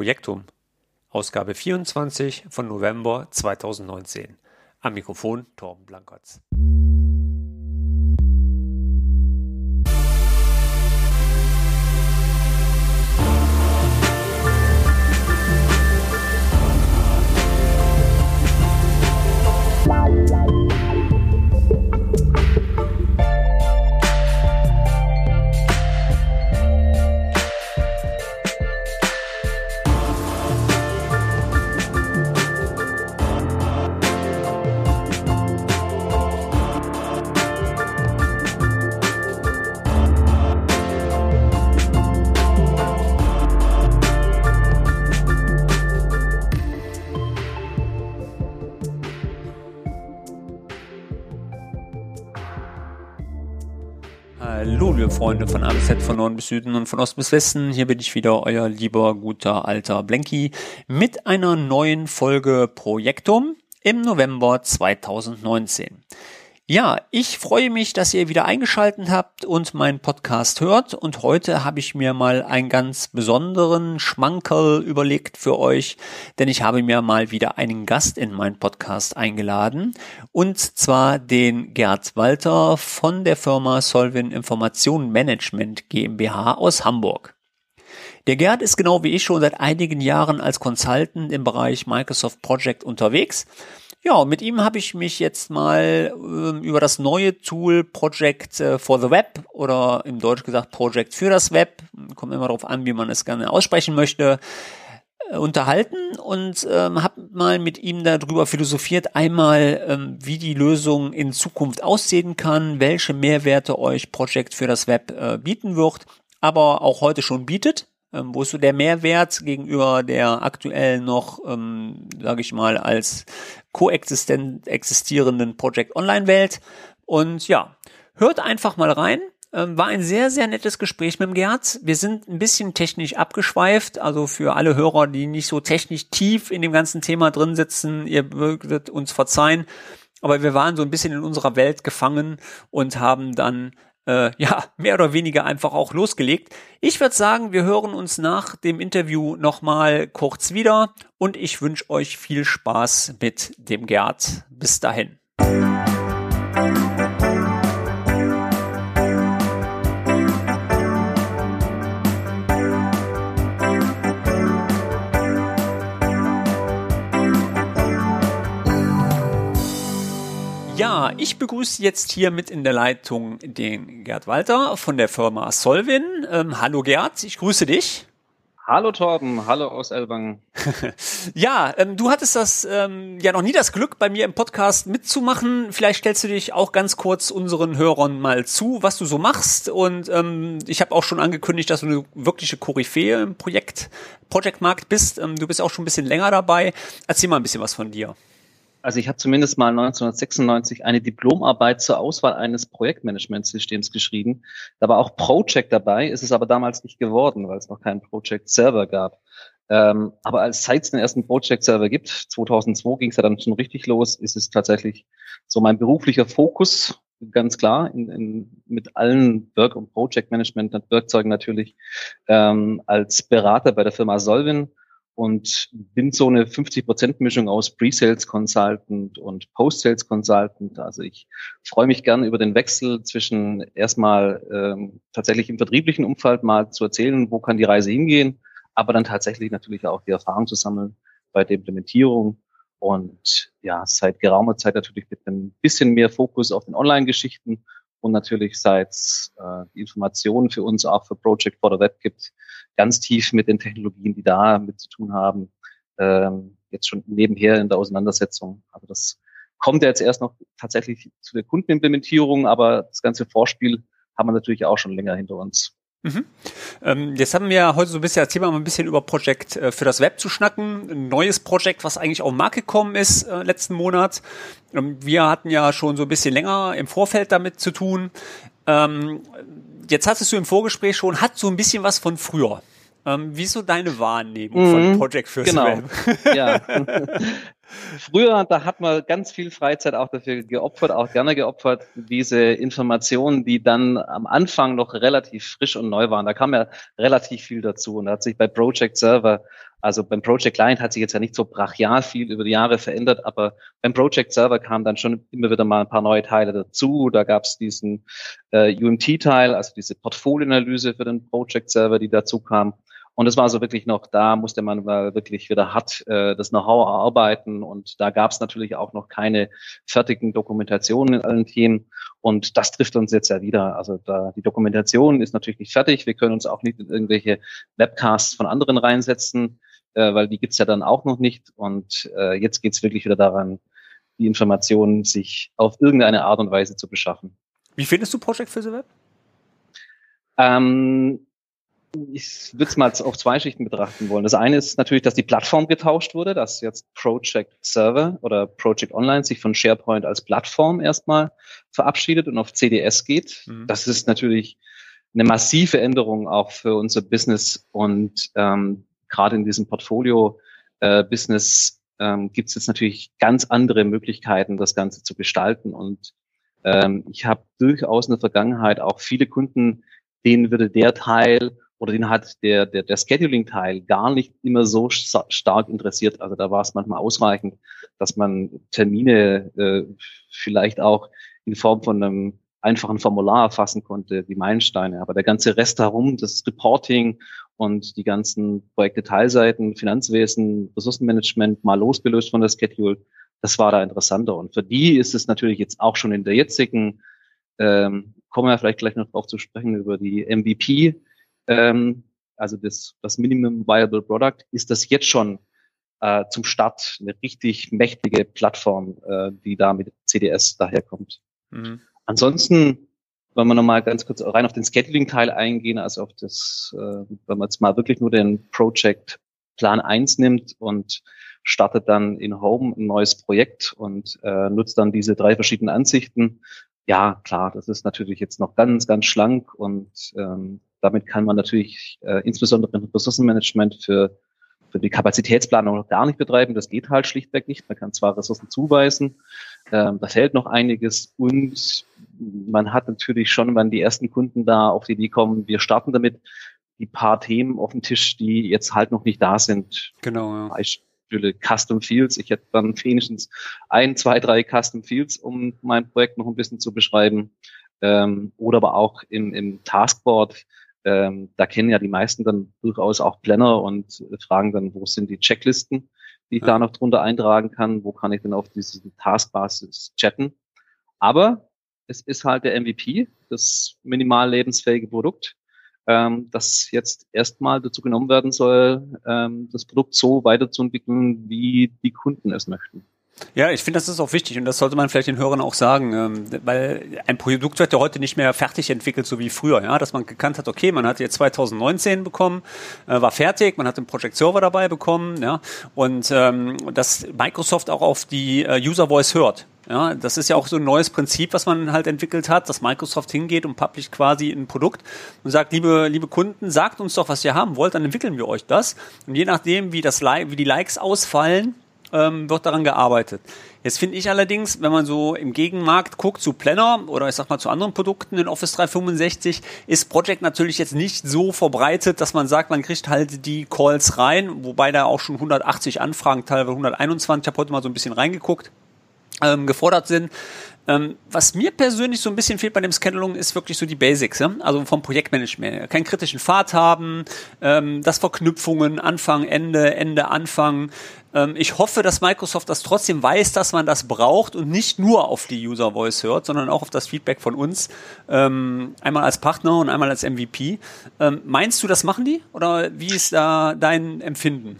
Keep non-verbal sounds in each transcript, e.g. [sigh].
Projektum, Ausgabe 24 von November 2019. Am Mikrofon Torben Blankertz. Freunde von A von Norden bis Süden und von Ost bis Westen. Hier bin ich wieder, euer lieber, guter, alter Blenky mit einer neuen Folge Projektum im November 2019. Ja, ich freue mich, dass ihr wieder eingeschaltet habt und meinen Podcast hört. Und heute habe ich mir mal einen ganz besonderen Schmankerl überlegt für euch, denn ich habe mir mal wieder einen Gast in meinen Podcast eingeladen. Und zwar den Gerd Walter von der Firma Solvin Information Management GmbH aus Hamburg. Der Gerd ist genau wie ich schon seit einigen Jahren als Consultant im Bereich Microsoft Project unterwegs ja, mit ihm habe ich mich jetzt mal äh, über das neue Tool Project äh, for the Web oder im Deutsch gesagt Project für das Web, kommt immer darauf an, wie man es gerne aussprechen möchte, äh, unterhalten und ähm, habe mal mit ihm darüber philosophiert, einmal ähm, wie die Lösung in Zukunft aussehen kann, welche Mehrwerte euch Project für das Web äh, bieten wird, aber auch heute schon bietet. Ähm, wo ist so der Mehrwert gegenüber der aktuell noch, ähm, sage ich mal, als koexistent existierenden Project Online Welt. Und ja, hört einfach mal rein. Ähm, war ein sehr, sehr nettes Gespräch mit dem Gerd. Wir sind ein bisschen technisch abgeschweift, also für alle Hörer, die nicht so technisch tief in dem ganzen Thema drin sitzen, ihr würdet uns verzeihen. Aber wir waren so ein bisschen in unserer Welt gefangen und haben dann äh, ja, mehr oder weniger einfach auch losgelegt. Ich würde sagen, wir hören uns nach dem Interview nochmal kurz wieder und ich wünsche euch viel Spaß mit dem Gerd. Bis dahin. Ja, ich begrüße jetzt hier mit in der Leitung den Gerd Walter von der Firma Solvin. Ähm, hallo Gerd, ich grüße dich. Hallo Torben, hallo aus Elbang. [laughs] ja, ähm, du hattest das ähm, ja noch nie das Glück, bei mir im Podcast mitzumachen. Vielleicht stellst du dich auch ganz kurz unseren Hörern mal zu, was du so machst. Und ähm, ich habe auch schon angekündigt, dass du eine wirkliche Koryphäe im Projekt, Project bist. Ähm, du bist auch schon ein bisschen länger dabei. Erzähl mal ein bisschen was von dir. Also ich habe zumindest mal 1996 eine Diplomarbeit zur Auswahl eines Projektmanagementsystems geschrieben. Da war auch Project dabei, ist es aber damals nicht geworden, weil es noch keinen Project Server gab. Ähm, aber als es den ersten Project Server gibt, 2002 ging es ja dann schon richtig los, ist es tatsächlich so mein beruflicher Fokus, ganz klar, in, in, mit allen Work- und Project Management Werkzeugen natürlich, ähm, als Berater bei der Firma Solvin und bin so eine 50-Prozent-Mischung aus Pre-Sales Consultant und Post-Sales Consultant. Also ich freue mich gern über den Wechsel zwischen erstmal ähm, tatsächlich im vertrieblichen Umfeld mal zu erzählen, wo kann die Reise hingehen, aber dann tatsächlich natürlich auch die Erfahrung zu sammeln bei der Implementierung und ja, seit geraumer Zeit natürlich mit ein bisschen mehr Fokus auf den Online-Geschichten und natürlich seit äh, Informationen für uns auch für Project for the Web gibt, ganz tief mit den Technologien, die da mit zu tun haben, ähm, jetzt schon nebenher in der Auseinandersetzung. Also das kommt ja jetzt erst noch tatsächlich zu der Kundenimplementierung, aber das ganze Vorspiel haben wir natürlich auch schon länger hinter uns. Mhm. Ähm, jetzt haben wir heute so ein bisschen das Thema, ein bisschen über Projekt äh, für das Web zu schnacken. Ein neues Projekt, was eigentlich auf den Markt gekommen ist äh, letzten Monat. Ähm, wir hatten ja schon so ein bisschen länger im Vorfeld damit zu tun. Ähm, jetzt hattest du im Vorgespräch schon, hat so ein bisschen was von früher. Ähm, wie ist so deine Wahrnehmung mhm, von Project First genau. Web? [laughs] Ja. [laughs] Früher, da hat man ganz viel Freizeit auch dafür geopfert, auch gerne geopfert, diese Informationen, die dann am Anfang noch relativ frisch und neu waren. Da kam ja relativ viel dazu und da hat sich bei Project Server Also beim Project Client hat sich jetzt ja nicht so brachial viel über die Jahre verändert, aber beim Project Server kamen dann schon immer wieder mal ein paar neue Teile dazu. Da gab es diesen äh, UMT-Teil, also diese Portfolioanalyse für den Project Server, die dazu kam. Und es war so wirklich noch, da musste man mal wirklich wieder hart äh, das Know-how erarbeiten. Und da gab es natürlich auch noch keine fertigen Dokumentationen in allen Themen. Und das trifft uns jetzt ja wieder. Also da, die Dokumentation ist natürlich nicht fertig. Wir können uns auch nicht in irgendwelche Webcasts von anderen reinsetzen, äh, weil die gibt's ja dann auch noch nicht. Und äh, jetzt geht's wirklich wieder daran, die Informationen sich auf irgendeine Art und Weise zu beschaffen. Wie findest du Project für the Web? Ähm, ich würde es mal auf zwei Schichten betrachten wollen. Das eine ist natürlich, dass die Plattform getauscht wurde, dass jetzt Project Server oder Project Online sich von SharePoint als Plattform erstmal verabschiedet und auf CDS geht. Mhm. Das ist natürlich eine massive Änderung auch für unser Business und ähm, gerade in diesem Portfolio-Business äh, ähm, gibt es jetzt natürlich ganz andere Möglichkeiten, das Ganze zu gestalten. Und ähm, ich habe durchaus in der Vergangenheit auch viele Kunden, denen würde der Teil oder den hat der, der, der Scheduling-Teil gar nicht immer so stark interessiert. Also da war es manchmal ausreichend, dass man Termine äh, vielleicht auch in Form von einem einfachen Formular erfassen konnte, die Meilensteine. Aber der ganze Rest herum, das Reporting und die ganzen Projektdetailseiten, Finanzwesen, Ressourcenmanagement mal losgelöst von der Schedule, das war da interessanter. Und für die ist es natürlich jetzt auch schon in der jetzigen, ähm, kommen wir vielleicht gleich noch drauf zu sprechen, über die MVP, ähm, also das, das Minimum Viable Product, ist das jetzt schon äh, zum Start eine richtig mächtige Plattform, äh, die da mit CDS daherkommt. Mhm. Ansonsten, wenn wir nochmal ganz kurz rein auf den Scheduling-Teil eingehen, also auf das, äh, wenn man jetzt mal wirklich nur den Project Plan 1 nimmt und startet dann in Home ein neues Projekt und äh, nutzt dann diese drei verschiedenen Ansichten. Ja, klar, das ist natürlich jetzt noch ganz, ganz schlank und ähm, damit kann man natürlich äh, insbesondere im Ressourcenmanagement für, für die Kapazitätsplanung noch gar nicht betreiben. Das geht halt schlichtweg nicht. Man kann zwar Ressourcen zuweisen, ähm, da fällt noch einiges und man hat natürlich schon, wenn die ersten Kunden da auf die Idee kommen, wir starten damit, die paar Themen auf dem Tisch, die jetzt halt noch nicht da sind. Genau, ja. Beispiele Custom Fields. Ich hätte dann wenigstens ein, zwei, drei Custom Fields, um mein Projekt noch ein bisschen zu beschreiben. Ähm, oder aber auch im, im Taskboard ähm, da kennen ja die meisten dann durchaus auch Planner und fragen dann, wo sind die Checklisten, die ich ja. da noch drunter eintragen kann, wo kann ich denn auf diese Taskbasis chatten. Aber es ist halt der MVP, das minimal lebensfähige Produkt, ähm, das jetzt erstmal dazu genommen werden soll, ähm, das Produkt so weiterzuentwickeln, wie die Kunden es möchten. Ja, ich finde, das ist auch wichtig und das sollte man vielleicht den Hörern auch sagen, ähm, weil ein Produkt wird ja heute nicht mehr fertig entwickelt, so wie früher, ja, dass man gekannt hat, okay, man hat jetzt 2019 bekommen, äh, war fertig, man hat den Project Server dabei bekommen, ja, und ähm, dass Microsoft auch auf die äh, User Voice hört. Ja, das ist ja auch so ein neues Prinzip, was man halt entwickelt hat, dass Microsoft hingeht und publisht quasi ein Produkt und sagt, liebe, liebe Kunden, sagt uns doch, was ihr haben wollt, dann entwickeln wir euch das. Und je nachdem, wie das, wie die Likes ausfallen, ähm, wird daran gearbeitet. Jetzt finde ich allerdings, wenn man so im Gegenmarkt guckt zu Planner oder ich sag mal zu anderen Produkten in Office 365, ist Project natürlich jetzt nicht so verbreitet, dass man sagt, man kriegt halt die Calls rein, wobei da auch schon 180 Anfragen, teilweise 121, ich habe heute mal so ein bisschen reingeguckt, ähm, gefordert sind. Ähm, was mir persönlich so ein bisschen fehlt bei dem Scheduling ist wirklich so die Basics, ja? also vom Projektmanagement. Keinen kritischen Pfad haben, ähm, das Verknüpfungen, Anfang, Ende, Ende, Anfang. Ähm, ich hoffe, dass Microsoft das trotzdem weiß, dass man das braucht und nicht nur auf die User Voice hört, sondern auch auf das Feedback von uns. Ähm, einmal als Partner und einmal als MVP. Ähm, meinst du, das machen die? Oder wie ist da dein Empfinden?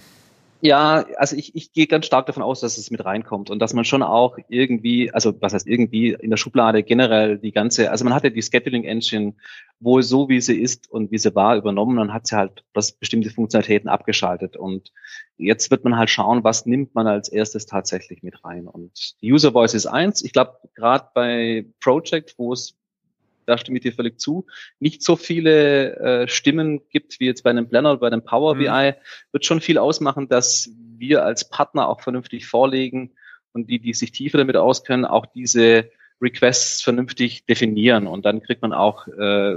Ja, also ich, ich gehe ganz stark davon aus, dass es mit reinkommt und dass man schon auch irgendwie, also was heißt irgendwie in der Schublade generell die ganze, also man hat ja die Scheduling Engine wohl so, wie sie ist und wie sie war, übernommen und hat sie halt das bestimmte Funktionalitäten abgeschaltet. Und jetzt wird man halt schauen, was nimmt man als erstes tatsächlich mit rein. Und User Voice ist eins. Ich glaube, gerade bei Project, wo es da stimme ich dir völlig zu, nicht so viele äh, Stimmen gibt wie jetzt bei einem Planner oder bei einem Power mhm. BI, wird schon viel ausmachen, dass wir als Partner auch vernünftig vorlegen und die, die sich tiefer damit auskennen, auch diese Requests vernünftig definieren und dann kriegt man auch äh,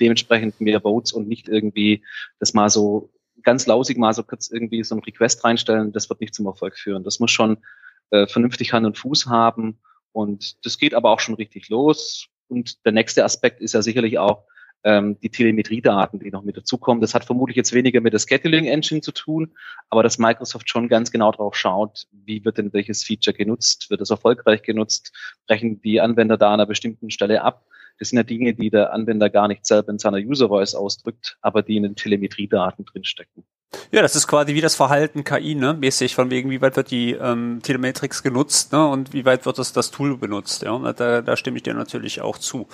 dementsprechend mehr Votes und nicht irgendwie das mal so ganz lausig mal so kurz irgendwie so ein Request reinstellen, das wird nicht zum Erfolg führen. Das muss schon äh, vernünftig Hand und Fuß haben und das geht aber auch schon richtig los. Und der nächste Aspekt ist ja sicherlich auch ähm, die Telemetriedaten, die noch mit dazukommen. Das hat vermutlich jetzt weniger mit der Scheduling Engine zu tun, aber dass Microsoft schon ganz genau drauf schaut, wie wird denn welches Feature genutzt, wird es erfolgreich genutzt, brechen die Anwender da an einer bestimmten Stelle ab. Das sind ja Dinge, die der Anwender gar nicht selber in seiner User Voice ausdrückt, aber die in den Telemetriedaten drinstecken. Ja, das ist quasi wie das Verhalten KI, ne? Mäßig von wegen, wie weit wird die ähm, Telemetrix genutzt, ne? Und wie weit wird das, das Tool benutzt, ja? Da, da stimme ich dir natürlich auch zu.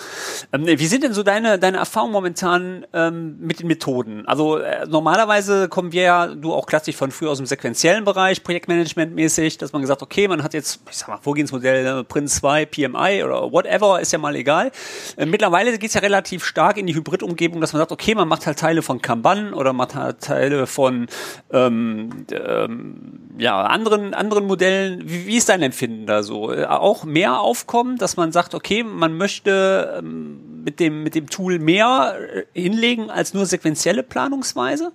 Ähm, wie sind denn so deine, deine Erfahrungen momentan ähm, mit den Methoden? Also äh, normalerweise kommen wir ja, du auch klassisch von früher aus dem sequenziellen Bereich, Projektmanagement mäßig, dass man gesagt, okay, man hat jetzt, ich sag mal, Vorgehensmodell, ne? Prince 2, PMI oder whatever, ist ja mal egal. Äh, mittlerweile geht's ja relativ stark in die Hybrid-Umgebung, dass man sagt, okay, man macht halt Teile von Kanban oder man hat Teile von von ähm, ähm, ja, anderen, anderen Modellen. Wie, wie ist dein Empfinden da so? Äh, auch mehr Aufkommen, dass man sagt, okay, man möchte ähm, mit, dem, mit dem Tool mehr äh, hinlegen als nur sequenzielle Planungsweise?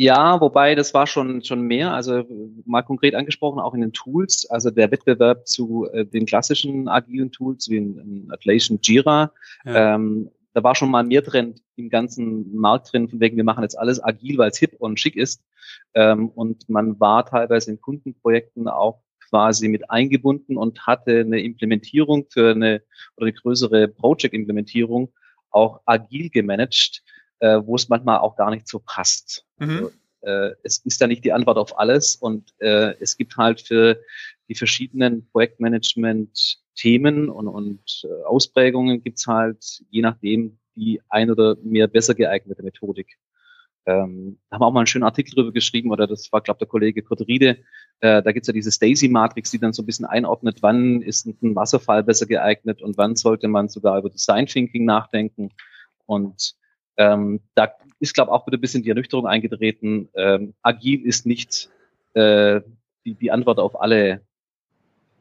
Ja, wobei das war schon schon mehr. Also mal konkret angesprochen, auch in den Tools. Also der Wettbewerb zu äh, den klassischen agilen Tools wie in, in Atlassian Jira ja. ähm, da war schon mal mehr drin im ganzen Markt drin, von wegen, wir machen jetzt alles agil, weil es hip und schick ist. Ähm, und man war teilweise in Kundenprojekten auch quasi mit eingebunden und hatte eine Implementierung für eine oder eine größere Project-Implementierung auch agil gemanagt, äh, wo es manchmal auch gar nicht so passt. Mhm. Also, äh, es ist ja nicht die Antwort auf alles und äh, es gibt halt für die verschiedenen Projektmanagement Themen und, und äh, Ausprägungen gibt's halt je nachdem die ein oder mehr besser geeignete Methodik. Ähm, da haben wir auch mal einen schönen Artikel drüber geschrieben, oder das war, glaube der Kollege Kurt Riede. Äh, da gibt's ja diese Stacy-Matrix, die dann so ein bisschen einordnet, wann ist ein Wasserfall besser geeignet und wann sollte man sogar über Design Thinking nachdenken. Und ähm, da ist, glaube auch wieder ein bisschen die Ernüchterung eingetreten. Ähm, agil ist nicht äh, die, die Antwort auf alle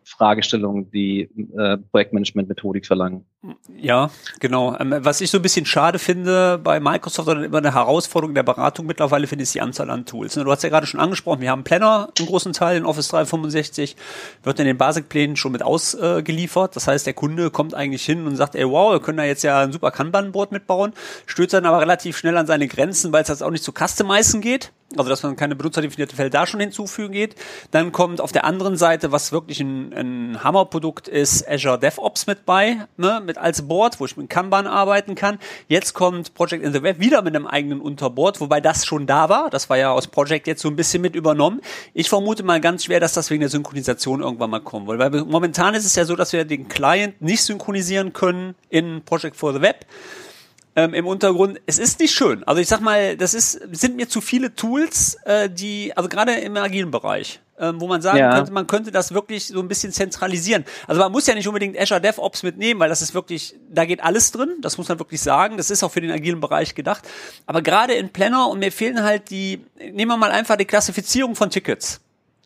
Fragestellungen, die äh, Projektmanagement-Methodik verlangen. Ja, genau. Ähm, was ich so ein bisschen schade finde bei Microsoft oder immer eine Herausforderung der Beratung mittlerweile finde ich die Anzahl an Tools. Du hast ja gerade schon angesprochen, wir haben Planner im großen Teil in Office 365, wird in den Basic-Plänen schon mit ausgeliefert. Das heißt, der Kunde kommt eigentlich hin und sagt, ey wow, wir können da jetzt ja ein super Kanban-Board mitbauen, stößt dann aber relativ schnell an seine Grenzen, weil es jetzt auch nicht zu customizen geht also dass man keine benutzerdefinierte Felder da schon hinzufügen geht. Dann kommt auf der anderen Seite, was wirklich ein, ein Hammerprodukt ist, Azure DevOps mit bei, ne, mit als Board, wo ich mit Kanban arbeiten kann. Jetzt kommt Project in the Web wieder mit einem eigenen Unterboard, wobei das schon da war. Das war ja aus Project jetzt so ein bisschen mit übernommen. Ich vermute mal ganz schwer, dass das wegen der Synchronisation irgendwann mal kommen will, weil momentan ist es ja so, dass wir den Client nicht synchronisieren können in Project for the Web ähm, im Untergrund. Es ist nicht schön. Also ich sag mal, das ist, sind mir zu viele Tools, äh, die, also gerade im agilen Bereich, äh, wo man sagen ja. könnte, man könnte das wirklich so ein bisschen zentralisieren. Also man muss ja nicht unbedingt Azure DevOps mitnehmen, weil das ist wirklich, da geht alles drin, das muss man wirklich sagen. Das ist auch für den agilen Bereich gedacht. Aber gerade in Planner und mir fehlen halt die, nehmen wir mal einfach die Klassifizierung von Tickets.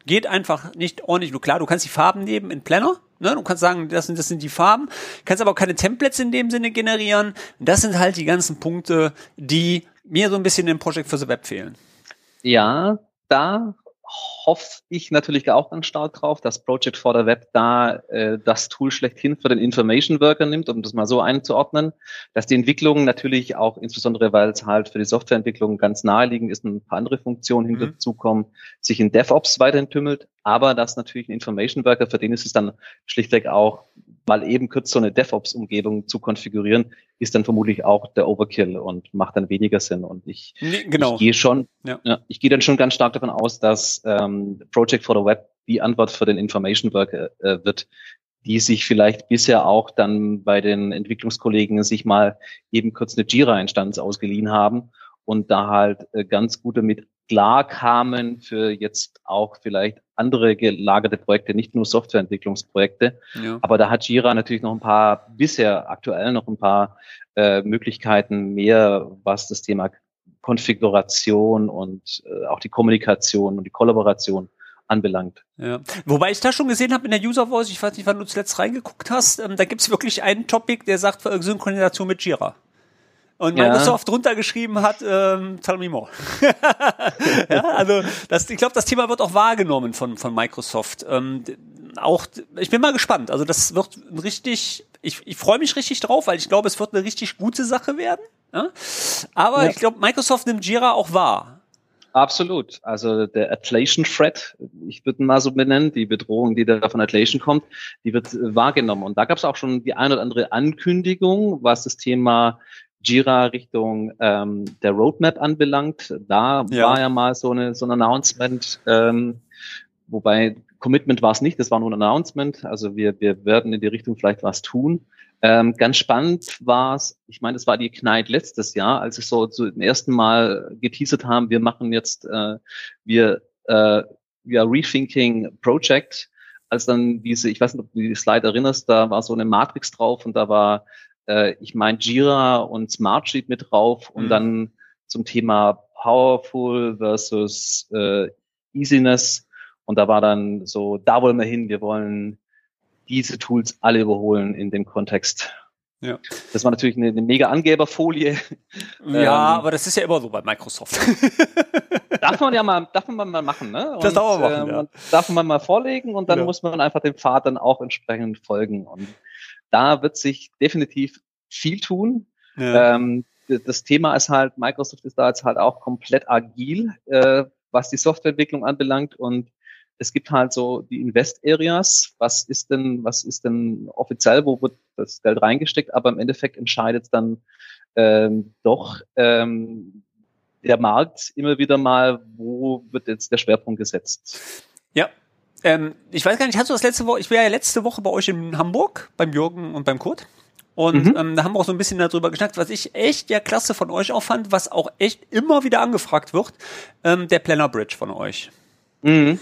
Geht einfach nicht ordentlich. Nur klar, du kannst die Farben nehmen in Planner, Ne? Du kannst sagen, das sind, das sind die Farben, kannst aber auch keine Templates in dem Sinne generieren. Das sind halt die ganzen Punkte, die mir so ein bisschen im Project for the Web fehlen. Ja, da hoffe ich natürlich auch ganz stark drauf, dass Project for the Web da äh, das Tool schlechthin für den Information Worker nimmt, um das mal so einzuordnen, dass die Entwicklung natürlich auch, insbesondere weil es halt für die Softwareentwicklung ganz naheliegend ist, ein paar andere Funktionen mhm. hinterzukommen, sich in DevOps weiterhin tümmelt, aber dass natürlich ein Information Worker, für den ist es dann schlichtweg auch mal eben kurz so eine DevOps-Umgebung zu konfigurieren, ist dann vermutlich auch der Overkill und macht dann weniger Sinn. Und ich, nee, genau. ich gehe schon, ja. ja. ich gehe dann schon ganz stark davon aus, dass ähm, Project for the Web die Antwort für den Information Worker äh, wird, die sich vielleicht bisher auch dann bei den Entwicklungskollegen sich mal eben kurz eine Jira-Instanz ausgeliehen haben und da halt äh, ganz gut damit klar kamen für jetzt auch vielleicht andere gelagerte Projekte, nicht nur Softwareentwicklungsprojekte. Ja. Aber da hat Jira natürlich noch ein paar, bisher aktuell noch ein paar äh, Möglichkeiten mehr, was das Thema Konfiguration und äh, auch die Kommunikation und die Kollaboration anbelangt. Ja. Wobei ich da schon gesehen habe in der User Voice, ich weiß nicht, wann du zuletzt reingeguckt hast, ähm, da gibt's wirklich einen Topic, der sagt Synchronisation mit Jira. Und Microsoft ja. drunter geschrieben hat, ähm, tell me more. [laughs] ja, also das, ich glaube, das Thema wird auch wahrgenommen von, von Microsoft. Ähm, auch, ich bin mal gespannt. Also das wird richtig, ich, ich freue mich richtig drauf, weil ich glaube, es wird eine richtig gute Sache werden. Ja? Aber ja. ich glaube, Microsoft nimmt Jira auch wahr. Absolut. Also der Atlassian Threat, ich würde ihn mal so benennen, die Bedrohung, die da von Atlassian kommt, die wird wahrgenommen. Und da gab es auch schon die ein oder andere Ankündigung, was das Thema Jira Richtung ähm, der Roadmap anbelangt. Da ja. war ja mal so eine so ein Announcement, ähm, wobei Commitment war es nicht, das war nur ein Announcement. Also wir, wir werden in die Richtung vielleicht was tun. Ähm, ganz spannend war es, ich meine, es war die Knight letztes Jahr, als es so zum ersten Mal geteasert haben, wir machen jetzt, äh, wir, äh, wir Rethinking Project, als dann diese, ich weiß nicht, ob du die Slide erinnerst, da war so eine Matrix drauf und da war, äh, ich meine, Jira und Smartsheet mit drauf und mhm. dann zum Thema Powerful versus äh, Easiness und da war dann so, da wollen wir hin, wir wollen diese Tools alle überholen in dem Kontext. Ja. Das war natürlich eine, eine mega Angeberfolie. [laughs] Ja, ähm, aber das ist ja immer so bei Microsoft. [laughs] darf man ja mal, darf man mal machen, ne? Und, das darf man machen, äh, ja. Darf man mal vorlegen und dann ja. muss man einfach dem Pfad dann auch entsprechend folgen. Und da wird sich definitiv viel tun. Ja. Ähm, das Thema ist halt, Microsoft ist da jetzt halt auch komplett agil, äh, was die Softwareentwicklung anbelangt und es gibt halt so die Invest Areas. Was ist denn, was ist denn offiziell, wo wird das Geld reingesteckt? Aber im Endeffekt entscheidet dann ähm, doch ähm, der Markt immer wieder mal, wo wird jetzt der Schwerpunkt gesetzt. Ja. Ähm, ich weiß gar nicht, hast du das letzte Woche, ich war ja letzte Woche bei euch in Hamburg, beim Jürgen und beim Kurt. Und mhm. ähm, da haben wir auch so ein bisschen darüber geschnackt, was ich echt ja klasse von euch auch fand, was auch echt immer wieder angefragt wird, ähm, der Planner Bridge von euch. Mhm.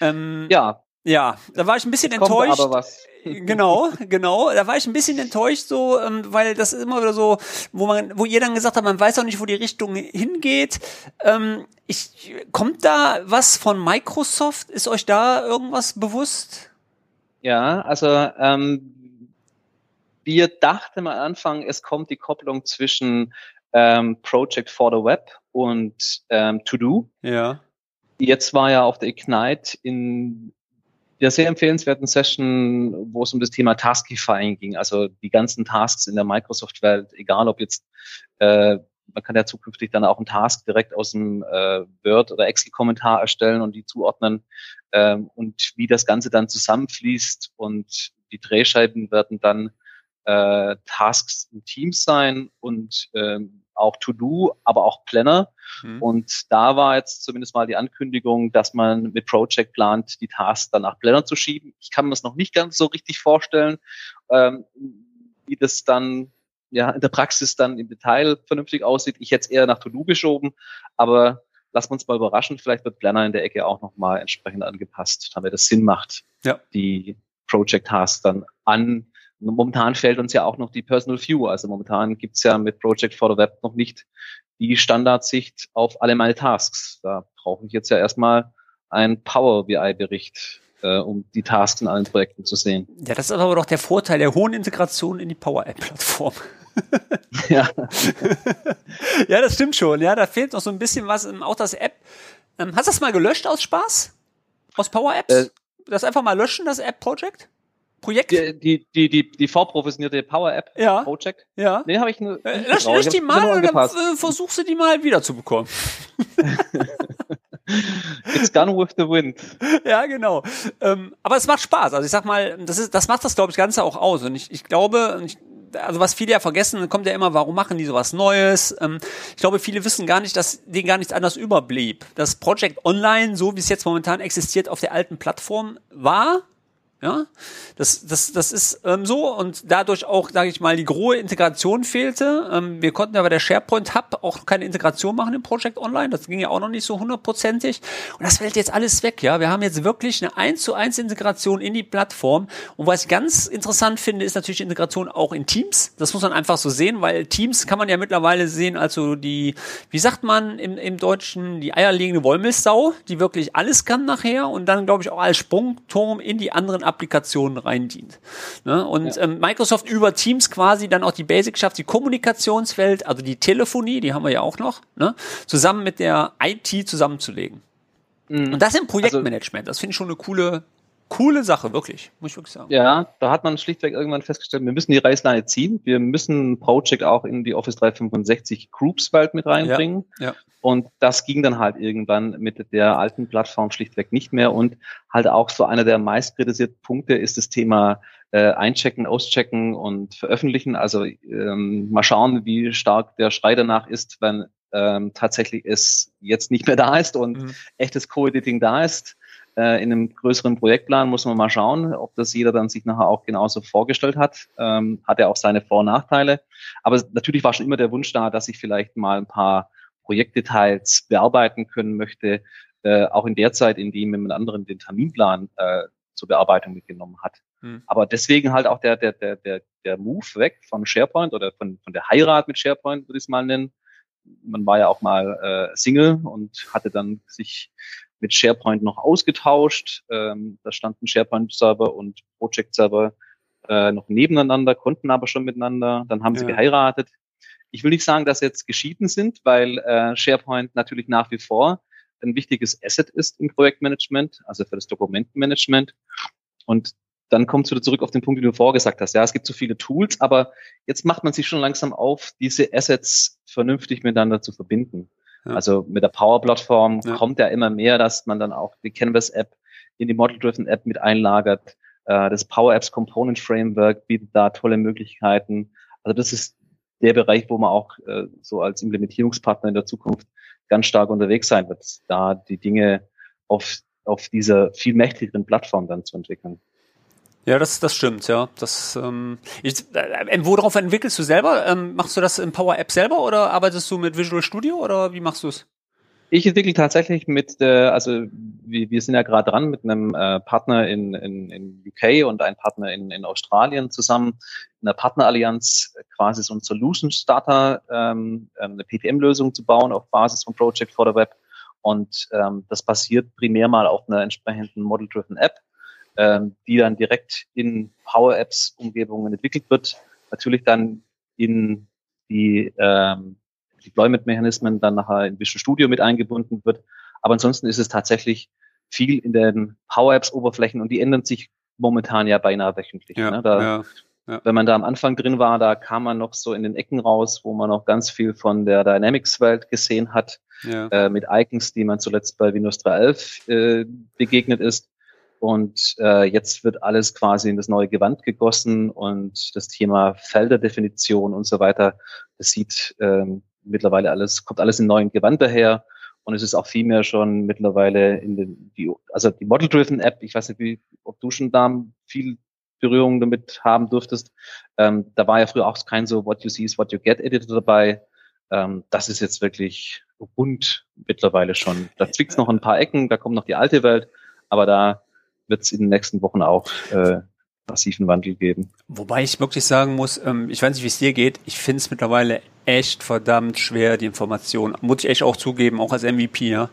Ähm, ja. Ja, da war ich ein bisschen Kommt enttäuscht. Aber was. [laughs] genau, genau. Da war ich ein bisschen enttäuscht, so, ähm, weil das ist immer wieder so, wo man, wo ihr dann gesagt habt, man weiß auch nicht, wo die Richtung hingeht. Ähm, ich, kommt da was von Microsoft? Ist euch da irgendwas bewusst? Ja, also ähm, wir dachten am Anfang, es kommt die Kopplung zwischen ähm, Project for the Web und ähm, To Do. Ja. Jetzt war ja auf der Ignite in der sehr empfehlenswerten Session, wo es um das Thema Taskifying ging, also die ganzen Tasks in der Microsoft-Welt, egal ob jetzt, äh, man kann ja zukünftig dann auch einen Task direkt aus dem äh, Word- oder Excel-Kommentar erstellen und die zuordnen ähm, und wie das Ganze dann zusammenfließt und die Drehscheiben werden dann äh, Tasks in Teams sein und ähm, auch To-Do, aber auch Planner. Mhm. Und da war jetzt zumindest mal die Ankündigung, dass man mit Project plant, die Tasks dann nach Planner zu schieben. Ich kann mir das noch nicht ganz so richtig vorstellen, ähm, wie das dann ja in der Praxis dann im Detail vernünftig aussieht. Ich hätte es eher nach To-Do geschoben, aber lassen wir uns mal überraschen. Vielleicht wird Planner in der Ecke auch nochmal entsprechend angepasst, damit es Sinn macht, ja. die Project Tasks dann an momentan fällt uns ja auch noch die Personal View. Also momentan gibt's ja mit Project for the Web noch nicht die Standardsicht auf alle meine Tasks. Da brauche ich jetzt ja erstmal einen Power BI-Bericht, äh, um die Tasks in allen Projekten zu sehen. Ja, das ist aber doch der Vorteil der hohen Integration in die Power App-Plattform. [laughs] ja. ja, das stimmt schon. Ja, da fehlt noch so ein bisschen was. Auch das App. Ähm, hast du das mal gelöscht aus Spaß? Aus Power Apps? Äh, das einfach mal löschen, das App-Project? Projekt? Die, die, die, die, die vorprovisionierte Power-App ja. Project? Ja. Nee, habe ich nur. Äh, lösch, lösch die mal und dann äh, versuchst du die mal wiederzubekommen. [laughs] It's gone with the wind. Ja, genau. Ähm, aber es macht Spaß. Also ich sag mal, das ist, das macht das, glaube ich, Ganze auch aus. Und ich, ich glaube, ich, also was viele ja vergessen, kommt ja immer, warum machen die sowas Neues? Ähm, ich glaube, viele wissen gar nicht, dass denen gar nichts anderes überblieb. Das Project Online, so wie es jetzt momentan existiert, auf der alten Plattform war ja, das, das, das ist ähm, so und dadurch auch, sage ich mal, die große Integration fehlte. Ähm, wir konnten ja bei der SharePoint Hub auch keine Integration machen im Project Online. Das ging ja auch noch nicht so hundertprozentig. Und das fällt jetzt alles weg. Ja, wir haben jetzt wirklich eine 1 zu 1 Integration in die Plattform. Und was ich ganz interessant finde, ist natürlich Integration auch in Teams. Das muss man einfach so sehen, weil Teams kann man ja mittlerweile sehen, also die, wie sagt man im, im Deutschen, die eierlegende Wollmilchsau, die wirklich alles kann nachher und dann, glaube ich, auch als Sprungturm in die anderen Applikationen rein dient. Ne? Und ja. ähm, Microsoft über Teams quasi dann auch die Basic schafft, die Kommunikationswelt, also die Telefonie, die haben wir ja auch noch, ne? zusammen mit der IT zusammenzulegen. Mhm. Und das im also Projektmanagement, das finde ich schon eine coole, coole Sache, wirklich, muss ich wirklich sagen. Ja, da hat man schlichtweg irgendwann festgestellt, wir müssen die Reißleine ziehen. Wir müssen Project auch in die Office 365 Groups Welt mit reinbringen. Ja, ja. Und das ging dann halt irgendwann mit der alten Plattform schlichtweg nicht mehr. Und halt auch so einer der meist kritisierten Punkte ist das Thema äh, Einchecken, Auschecken und Veröffentlichen. Also ähm, mal schauen, wie stark der Schrei danach ist, wenn ähm, tatsächlich es jetzt nicht mehr da ist und mhm. echtes Co-Editing da ist äh, in einem größeren Projektplan muss man mal schauen, ob das jeder dann sich nachher auch genauso vorgestellt hat. Ähm, hat ja auch seine Vor- und Nachteile. Aber natürlich war schon immer der Wunsch da, dass ich vielleicht mal ein paar Projektdetails bearbeiten können möchte, äh, auch in der Zeit, in dem jemand anderen den Terminplan äh, zur Bearbeitung mitgenommen hat. Hm. Aber deswegen halt auch der, der, der, der, der Move weg von SharePoint oder von, von der Heirat mit SharePoint, würde ich es mal nennen. Man war ja auch mal äh, Single und hatte dann sich mit SharePoint noch ausgetauscht. Ähm, da standen SharePoint-Server und Project-Server äh, noch nebeneinander, konnten aber schon miteinander. Dann haben ja. sie geheiratet. Ich will nicht sagen, dass sie jetzt geschieden sind, weil äh, SharePoint natürlich nach wie vor ein wichtiges Asset ist im Projektmanagement, also für das Dokumentenmanagement. Und dann kommst du wieder zurück auf den Punkt, den du vorgesagt hast. Ja, es gibt so viele Tools, aber jetzt macht man sich schon langsam auf, diese Assets vernünftig miteinander zu verbinden. Also mit der Power-Plattform ja. kommt ja immer mehr, dass man dann auch die Canvas-App in die Model-Driven-App mit einlagert. Äh, das Power Apps Component Framework bietet da tolle Möglichkeiten. Also das ist der Bereich, wo man auch äh, so als Implementierungspartner in der Zukunft ganz stark unterwegs sein wird, da die Dinge auf, auf dieser viel mächtigeren Plattform dann zu entwickeln. Ja, das, das stimmt, ja. Das, ähm, ich, äh, worauf entwickelst du selber? Ähm, machst du das in Power App selber oder arbeitest du mit Visual Studio oder wie machst du es? Ich entwickle tatsächlich mit, äh, also wir, wir sind ja gerade dran mit einem äh, Partner in, in, in UK und einem Partner in, in Australien zusammen in der Partnerallianz quasi so ein Solution Starter, ähm, eine PTM-Lösung zu bauen auf Basis von Project for the Web. Und ähm, das basiert primär mal auf einer entsprechenden Model-Driven App ähm, die dann direkt in Power Apps Umgebungen entwickelt wird. Natürlich dann in die ähm, Deployment-Mechanismen dann nachher in Visual Studio mit eingebunden wird. Aber ansonsten ist es tatsächlich viel in den Power Apps Oberflächen und die ändern sich momentan ja beinahe wöchentlich. Ja, ne? da, ja, ja. Wenn man da am Anfang drin war, da kam man noch so in den Ecken raus, wo man noch ganz viel von der Dynamics-Welt gesehen hat, äh, mit Icons, die man zuletzt bei Windows 3.11 äh, begegnet ist. Und äh, jetzt wird alles quasi in das neue Gewand gegossen und das Thema Felderdefinition und so weiter, das sieht ähm, mittlerweile alles, kommt alles in neuen Gewand daher. Und es ist auch viel mehr schon mittlerweile in den, die, also die Model-Driven App, ich weiß nicht, wie, ob du schon da viel Berührung damit haben durftest. Ähm, da war ja früher auch kein so What you see is what you get Editor dabei. Ähm, das ist jetzt wirklich rund mittlerweile schon. Da zwickt noch ein paar Ecken, da kommt noch die alte Welt, aber da wird es in den nächsten Wochen auch äh, massiven Wandel geben. Wobei ich wirklich sagen muss, ähm, ich weiß nicht, wie es dir geht, ich finde es mittlerweile echt verdammt schwer, die Information, muss ich echt auch zugeben, auch als MVP, ja,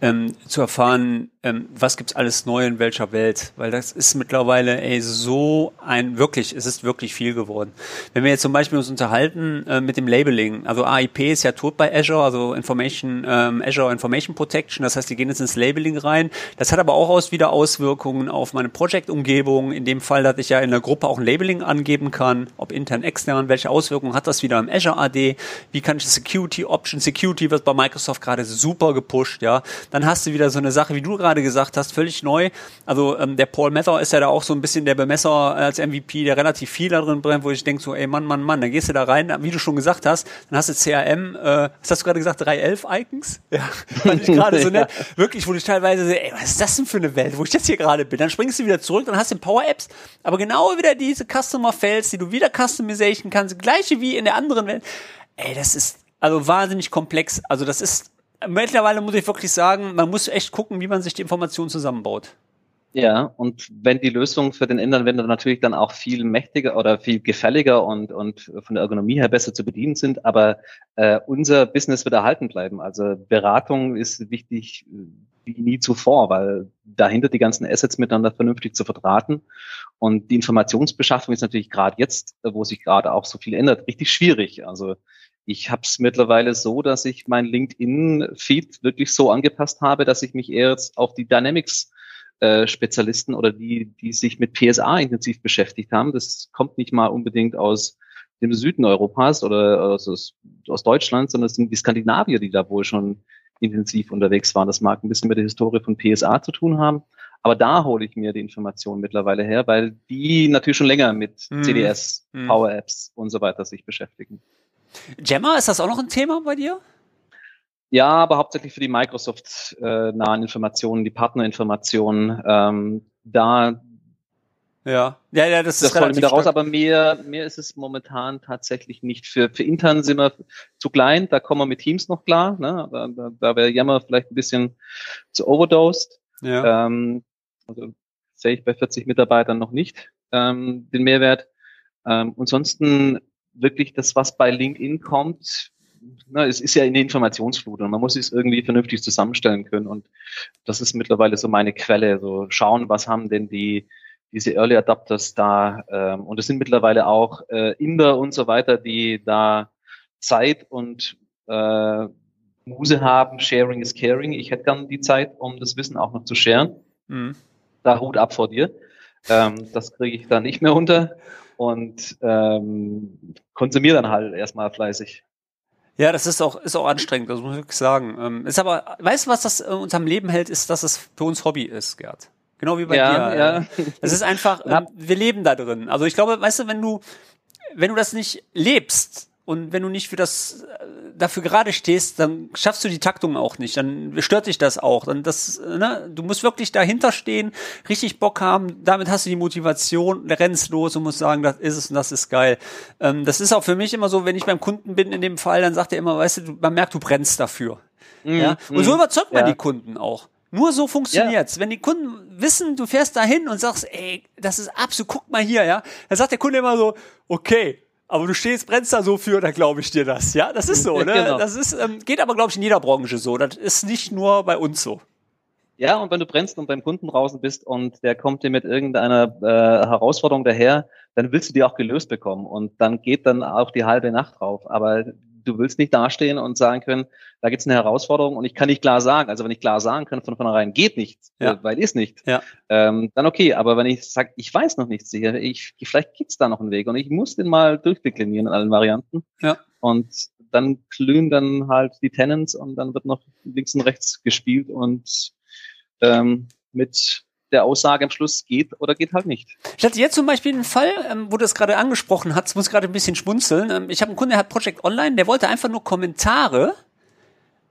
ähm, zu erfahren, ähm, was gibt's alles neu in welcher Welt, weil das ist mittlerweile ey, so ein, wirklich, es ist wirklich viel geworden. Wenn wir jetzt zum Beispiel uns unterhalten äh, mit dem Labeling, also AIP ist ja tot bei Azure, also Information, ähm, Azure Information Protection, das heißt, die gehen jetzt ins Labeling rein. Das hat aber auch aus wieder Auswirkungen auf meine Project-Umgebung, in dem Fall, dass ich ja in der Gruppe auch ein Labeling angeben kann, ob intern, extern, welche Auswirkungen hat das wieder im Azure AD, wie kann ich Security Option, Security wird bei Microsoft gerade super gepusht, ja, dann hast du wieder so eine Sache, wie du gerade gesagt hast, völlig neu. Also ähm, der Paul Mather ist ja da auch so ein bisschen der Bemesser als MVP, der relativ viel da drin brennt, wo ich denke so, ey Mann, Mann, Mann, dann gehst du da rein, wie du schon gesagt hast, dann hast du CRM, äh, was hast du gerade gesagt, 311 Icons? Ja, [laughs] fand ich gerade so [laughs] nett. Ja. Wirklich, wo ich teilweise sehe, ey, was ist das denn für eine Welt, wo ich jetzt hier gerade bin? Dann springst du wieder zurück, dann hast du Power Apps, aber genau wieder diese Customer Felds, die du wieder customization kannst, gleiche wie in der anderen Welt. Ey, das ist also wahnsinnig komplex. Also das ist mittlerweile muss ich wirklich sagen, man muss echt gucken, wie man sich die Informationen zusammenbaut. Ja, und wenn die Lösung für den Endanwender natürlich dann auch viel mächtiger oder viel gefälliger und, und von der Ergonomie her besser zu bedienen sind, aber äh, unser Business wird erhalten bleiben. Also Beratung ist wichtig wie nie zuvor, weil dahinter die ganzen Assets miteinander vernünftig zu verdrahten. Und die Informationsbeschaffung ist natürlich gerade jetzt, wo sich gerade auch so viel ändert, richtig schwierig. Also ich habe es mittlerweile so, dass ich mein LinkedIn-Feed wirklich so angepasst habe, dass ich mich eher jetzt auf die Dynamics äh, Spezialisten oder die, die sich mit PSA intensiv beschäftigt haben. Das kommt nicht mal unbedingt aus dem Süden Europas oder aus, aus Deutschland, sondern es sind die Skandinavier, die da wohl schon intensiv unterwegs waren. Das mag ein bisschen mit der Historie von PSA zu tun haben. Aber da hole ich mir die Informationen mittlerweile her, weil die natürlich schon länger mit mhm. CDS, mhm. Power Apps und so weiter sich beschäftigen. Gemma, ist das auch noch ein Thema bei dir? Ja, aber hauptsächlich für die Microsoft-nahen äh, Informationen, die Partnerinformationen. Ähm, da ja, ja, ja, das, das ist relativ wieder raus, aber mehr, mehr ist es momentan tatsächlich nicht. Für, für intern sind wir zu klein, da kommen wir mit Teams noch klar, ne? Da, da, da wäre Jammer vielleicht ein bisschen zu overdosed. Ja. Ähm, also sehe ich bei 40 Mitarbeitern noch nicht ähm, den Mehrwert. Ähm, ansonsten wirklich das, was bei LinkedIn kommt, na, es ist ja in der Informationsflut und man muss es irgendwie vernünftig zusammenstellen können. Und das ist mittlerweile so meine Quelle. So schauen, was haben denn die diese Early Adapters da ähm, und es sind mittlerweile auch äh, Inder und so weiter, die da Zeit und äh, Muse haben. Sharing is caring. Ich hätte gern die Zeit, um das Wissen auch noch zu sharen. Mhm. Da Hut ab vor dir. Ähm, das kriege ich da nicht mehr unter und ähm, konsumiere dann halt erstmal fleißig. Ja, das ist auch, ist auch anstrengend, das muss ich wirklich sagen. Ähm, ist aber, weißt du, was das in unserem Leben hält, ist, dass es für uns Hobby ist, Gerd. Genau wie bei ja, dir. Ja. Das ist einfach, [laughs] ähm, wir leben da drin. Also ich glaube, weißt du, wenn du, wenn du das nicht lebst, und wenn du nicht für das äh, dafür gerade stehst, dann schaffst du die Taktung auch nicht. Dann stört dich das auch. Dann das, ne, du musst wirklich dahinter stehen, richtig Bock haben. Damit hast du die Motivation, rennst los und musst sagen, das ist es und das ist geil. Ähm, das ist auch für mich immer so, wenn ich beim Kunden bin in dem Fall, dann sagt er immer, weißt du, man merkt, du brennst dafür. Mm, ja? Und so überzeugt man ja. die Kunden auch. Nur so funktioniert's. Ja. Wenn die Kunden wissen, du fährst dahin und sagst, ey, das ist absolut, guck mal hier, ja, dann sagt der Kunde immer so, okay, aber du stehst, brennst da so für, dann glaube ich dir das. Ja, das ist so, [laughs] ne? Genau. Das ist, ähm, geht aber, glaube ich, in jeder Branche so. Das ist nicht nur bei uns so. Ja, und wenn du brennst und beim Kunden draußen bist und der kommt dir mit irgendeiner äh, Herausforderung daher, dann willst du die auch gelöst bekommen. Und dann geht dann auch die halbe Nacht drauf. Aber du willst nicht dastehen und sagen können, da gibt es eine Herausforderung und ich kann nicht klar sagen. Also wenn ich klar sagen kann von vornherein, geht nicht, ja. Äh, weil ist nicht, ja. ähm, dann okay. Aber wenn ich sage, ich weiß noch nicht sicher, ich, vielleicht gibt's da noch einen Weg und ich muss den mal durchdeklinieren in allen Varianten. Ja. Und dann glühen dann halt die Tenants und dann wird noch links und rechts gespielt und ähm, mit der Aussage am Schluss geht oder geht halt nicht. Ich hatte jetzt zum Beispiel einen Fall, ähm, wo du es gerade angesprochen hast, muss gerade ein bisschen schmunzeln. Ähm, ich habe einen Kunden, der hat Project Online, der wollte einfach nur Kommentare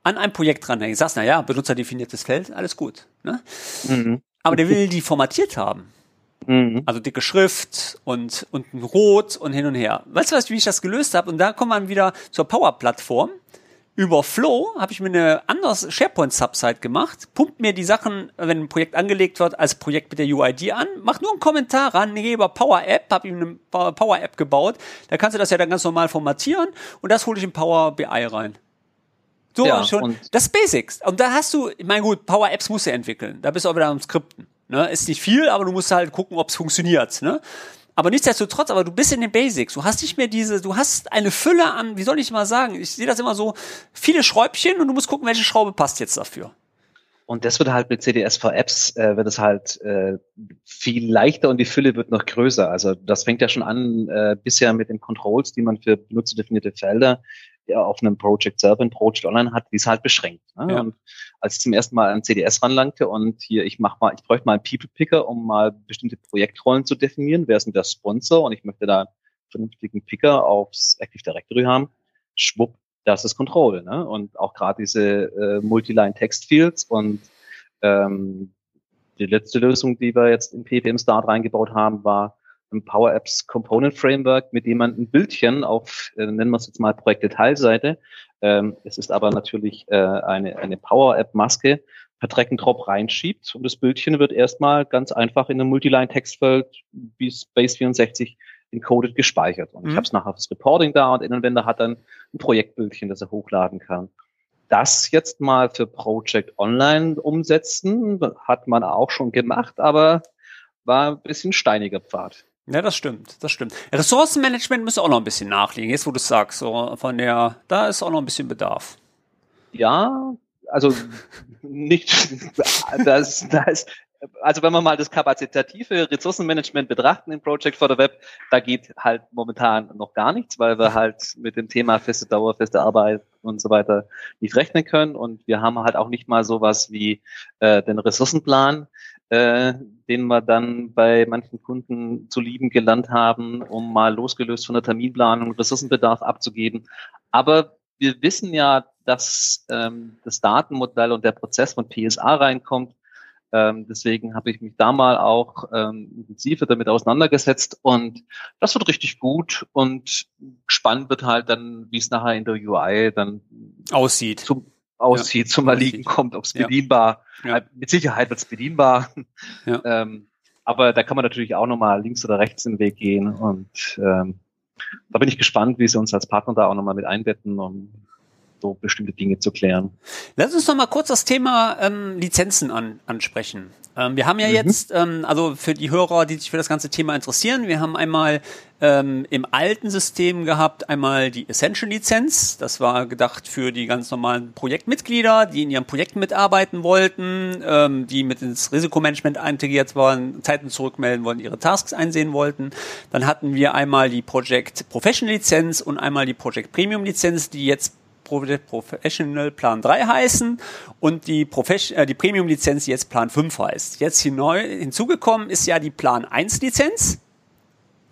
an ein Projekt dranhängen. Ich sag's, na ja, benutzerdefiniertes Feld, alles gut. Ne? Mhm. Aber der will die formatiert haben. Mhm. Also dicke Schrift und, und ein Rot und hin und her. Weißt du, was, wie ich das gelöst habe? Und da kommt man wieder zur Power-Plattform über Flow habe ich mir eine andere SharePoint-Subsite gemacht, pumpt mir die Sachen, wenn ein Projekt angelegt wird, als Projekt mit der UID an, macht nur einen Kommentar ran, gehe über Power App, habe ihm eine Power App gebaut, da kannst du das ja dann ganz normal formatieren und das hole ich in Power BI rein. So, ja, schon. Das Basics. Und da hast du, ich meine, gut, Power Apps musst du entwickeln. Da bist du auch wieder am Skripten. Ne? Ist nicht viel, aber du musst halt gucken, ob es funktioniert. Ne? Aber nichtsdestotrotz, aber du bist in den Basics. Du hast nicht mehr diese, du hast eine Fülle an, wie soll ich mal sagen? Ich sehe das immer so, viele Schräubchen und du musst gucken, welche Schraube passt jetzt dafür. Und das wird halt mit CDS-V-Apps, äh, wird es halt äh, viel leichter und die Fülle wird noch größer. Also das fängt ja schon an äh, bisher mit den Controls, die man für benutzerdefinierte Felder ja, auf einem Project selber, ein Project Online hat, die ist halt beschränkt. Ne? Ja. Und als ich zum ersten Mal an CDS ranlangte und hier, ich mach mal, ich bräuchte mal einen People Picker, um mal bestimmte Projektrollen zu definieren. Wer ist denn der Sponsor? Und ich möchte da einen vernünftigen Picker aufs Active Directory haben. Schwupp, das ist Control. Ne? Und auch gerade diese äh, Multiline Text Fields und ähm, die letzte Lösung, die wir jetzt in PPM Start reingebaut haben, war ein Power Apps Component Framework, mit dem man ein Bildchen auf, äh, nennen wir es jetzt mal Projektdetailseite, ähm, es ist aber natürlich äh, eine, eine Power App Maske, per Drag and Drop reinschiebt und das Bildchen wird erstmal ganz einfach in einem Multiline Textfeld wie Space 64 encoded gespeichert. Und mhm. ich habe es nachher fürs Reporting da und Innenwender hat dann ein Projektbildchen, das er hochladen kann das jetzt mal für Project Online umsetzen. Hat man auch schon gemacht, aber war ein bisschen steiniger Pfad. Ja, das stimmt, das stimmt. Ressourcenmanagement müsste auch noch ein bisschen nachlegen, jetzt wo du sagst, so von der, da ist auch noch ein bisschen Bedarf. Ja, also nicht, [laughs] das, das, also wenn wir mal das kapazitative Ressourcenmanagement betrachten in Project for the Web, da geht halt momentan noch gar nichts, weil wir halt mit dem Thema feste Dauer, feste Arbeit und so weiter nicht rechnen können und wir haben halt auch nicht mal sowas wie äh, den Ressourcenplan, äh, den wir dann bei manchen Kunden zu lieben gelernt haben, um mal losgelöst von der Terminplanung Ressourcenbedarf abzugeben. Aber wir wissen ja, dass ähm, das Datenmodell und der Prozess von PSA reinkommt. Ähm, deswegen habe ich mich da mal auch ähm, intensiver damit auseinandergesetzt und das wird richtig gut und spannend wird halt dann, wie es nachher in der UI dann aussieht. Zum, aussieht, ja. zum Erliegen kommt, ob es bedienbar, ja. Äh, mit Sicherheit wird es bedienbar. Ja. [laughs] ähm, aber da kann man natürlich auch nochmal links oder rechts den Weg gehen und ähm, da bin ich gespannt, wie sie uns als Partner da auch nochmal mit einbetten, um so bestimmte Dinge zu klären. Lass uns noch mal kurz das Thema ähm, Lizenzen an, ansprechen. Ähm, wir haben ja mhm. jetzt, ähm, also für die Hörer, die sich für das ganze Thema interessieren, wir haben einmal ähm, im alten System gehabt, einmal die Essential-Lizenz. Das war gedacht für die ganz normalen Projektmitglieder, die in ihrem Projekt mitarbeiten wollten, ähm, die mit ins Risikomanagement integriert waren, Zeiten zurückmelden wollten, ihre Tasks einsehen wollten. Dann hatten wir einmal die Project Professional-Lizenz und einmal die Project Premium-Lizenz, die jetzt Professional Plan 3 heißen und die, Profession äh, die Premium-Lizenz jetzt Plan 5 heißt. Jetzt hier neu hinzugekommen ist ja die Plan 1 Lizenz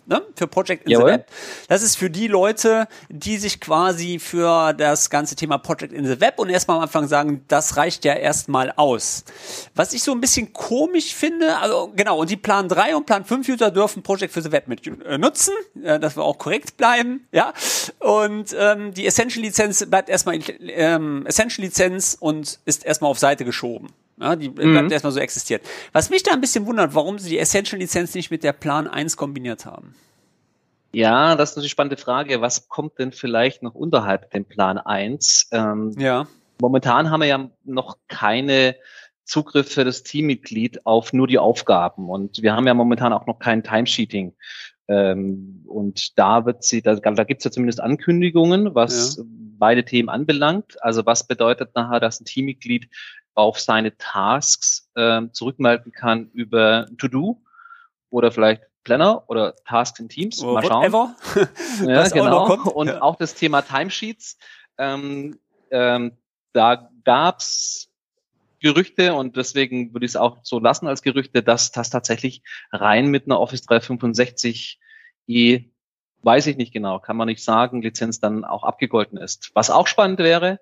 ne, für Project in Jawohl. the Web. Das ist für die Leute, die sich quasi für das ganze Thema Project in the Web und erstmal am Anfang sagen, das reicht ja erstmal aus. Was ich so ein bisschen komisch finde, also genau, und die Plan 3 und Plan 5 User dürfen Project for the Web mit äh, nutzen, äh, dass wir auch korrekt bleiben, ja. Und ähm, die Essential Lizenz bleibt erstmal ähm, Essential Lizenz und ist erstmal auf Seite geschoben. Ja, die bleibt mhm. erstmal so existiert. Was mich da ein bisschen wundert, warum sie die Essential-Lizenz nicht mit der Plan 1 kombiniert haben. Ja, das ist eine spannende Frage. Was kommt denn vielleicht noch unterhalb dem Plan 1? Ähm, ja. Momentan haben wir ja noch keine Zugriff für das Teammitglied auf nur die Aufgaben. Und wir haben ja momentan auch noch kein Timesheeting. Ähm, und da wird sie, da, da gibt es ja zumindest Ankündigungen, was ja. beide Themen anbelangt. Also was bedeutet nachher, dass ein Teammitglied auf seine Tasks äh, zurückmelden kann über To-Do oder vielleicht Planner oder Tasks in Teams. Mal schauen. [laughs] [laughs] ja, genau. Auch Und ja. auch das Thema Timesheets. Ähm, ähm, da gab's Gerüchte und deswegen würde ich es auch so lassen als Gerüchte, dass das tatsächlich rein mit einer Office 365 e weiß ich nicht genau, kann man nicht sagen, Lizenz dann auch abgegolten ist. Was auch spannend wäre,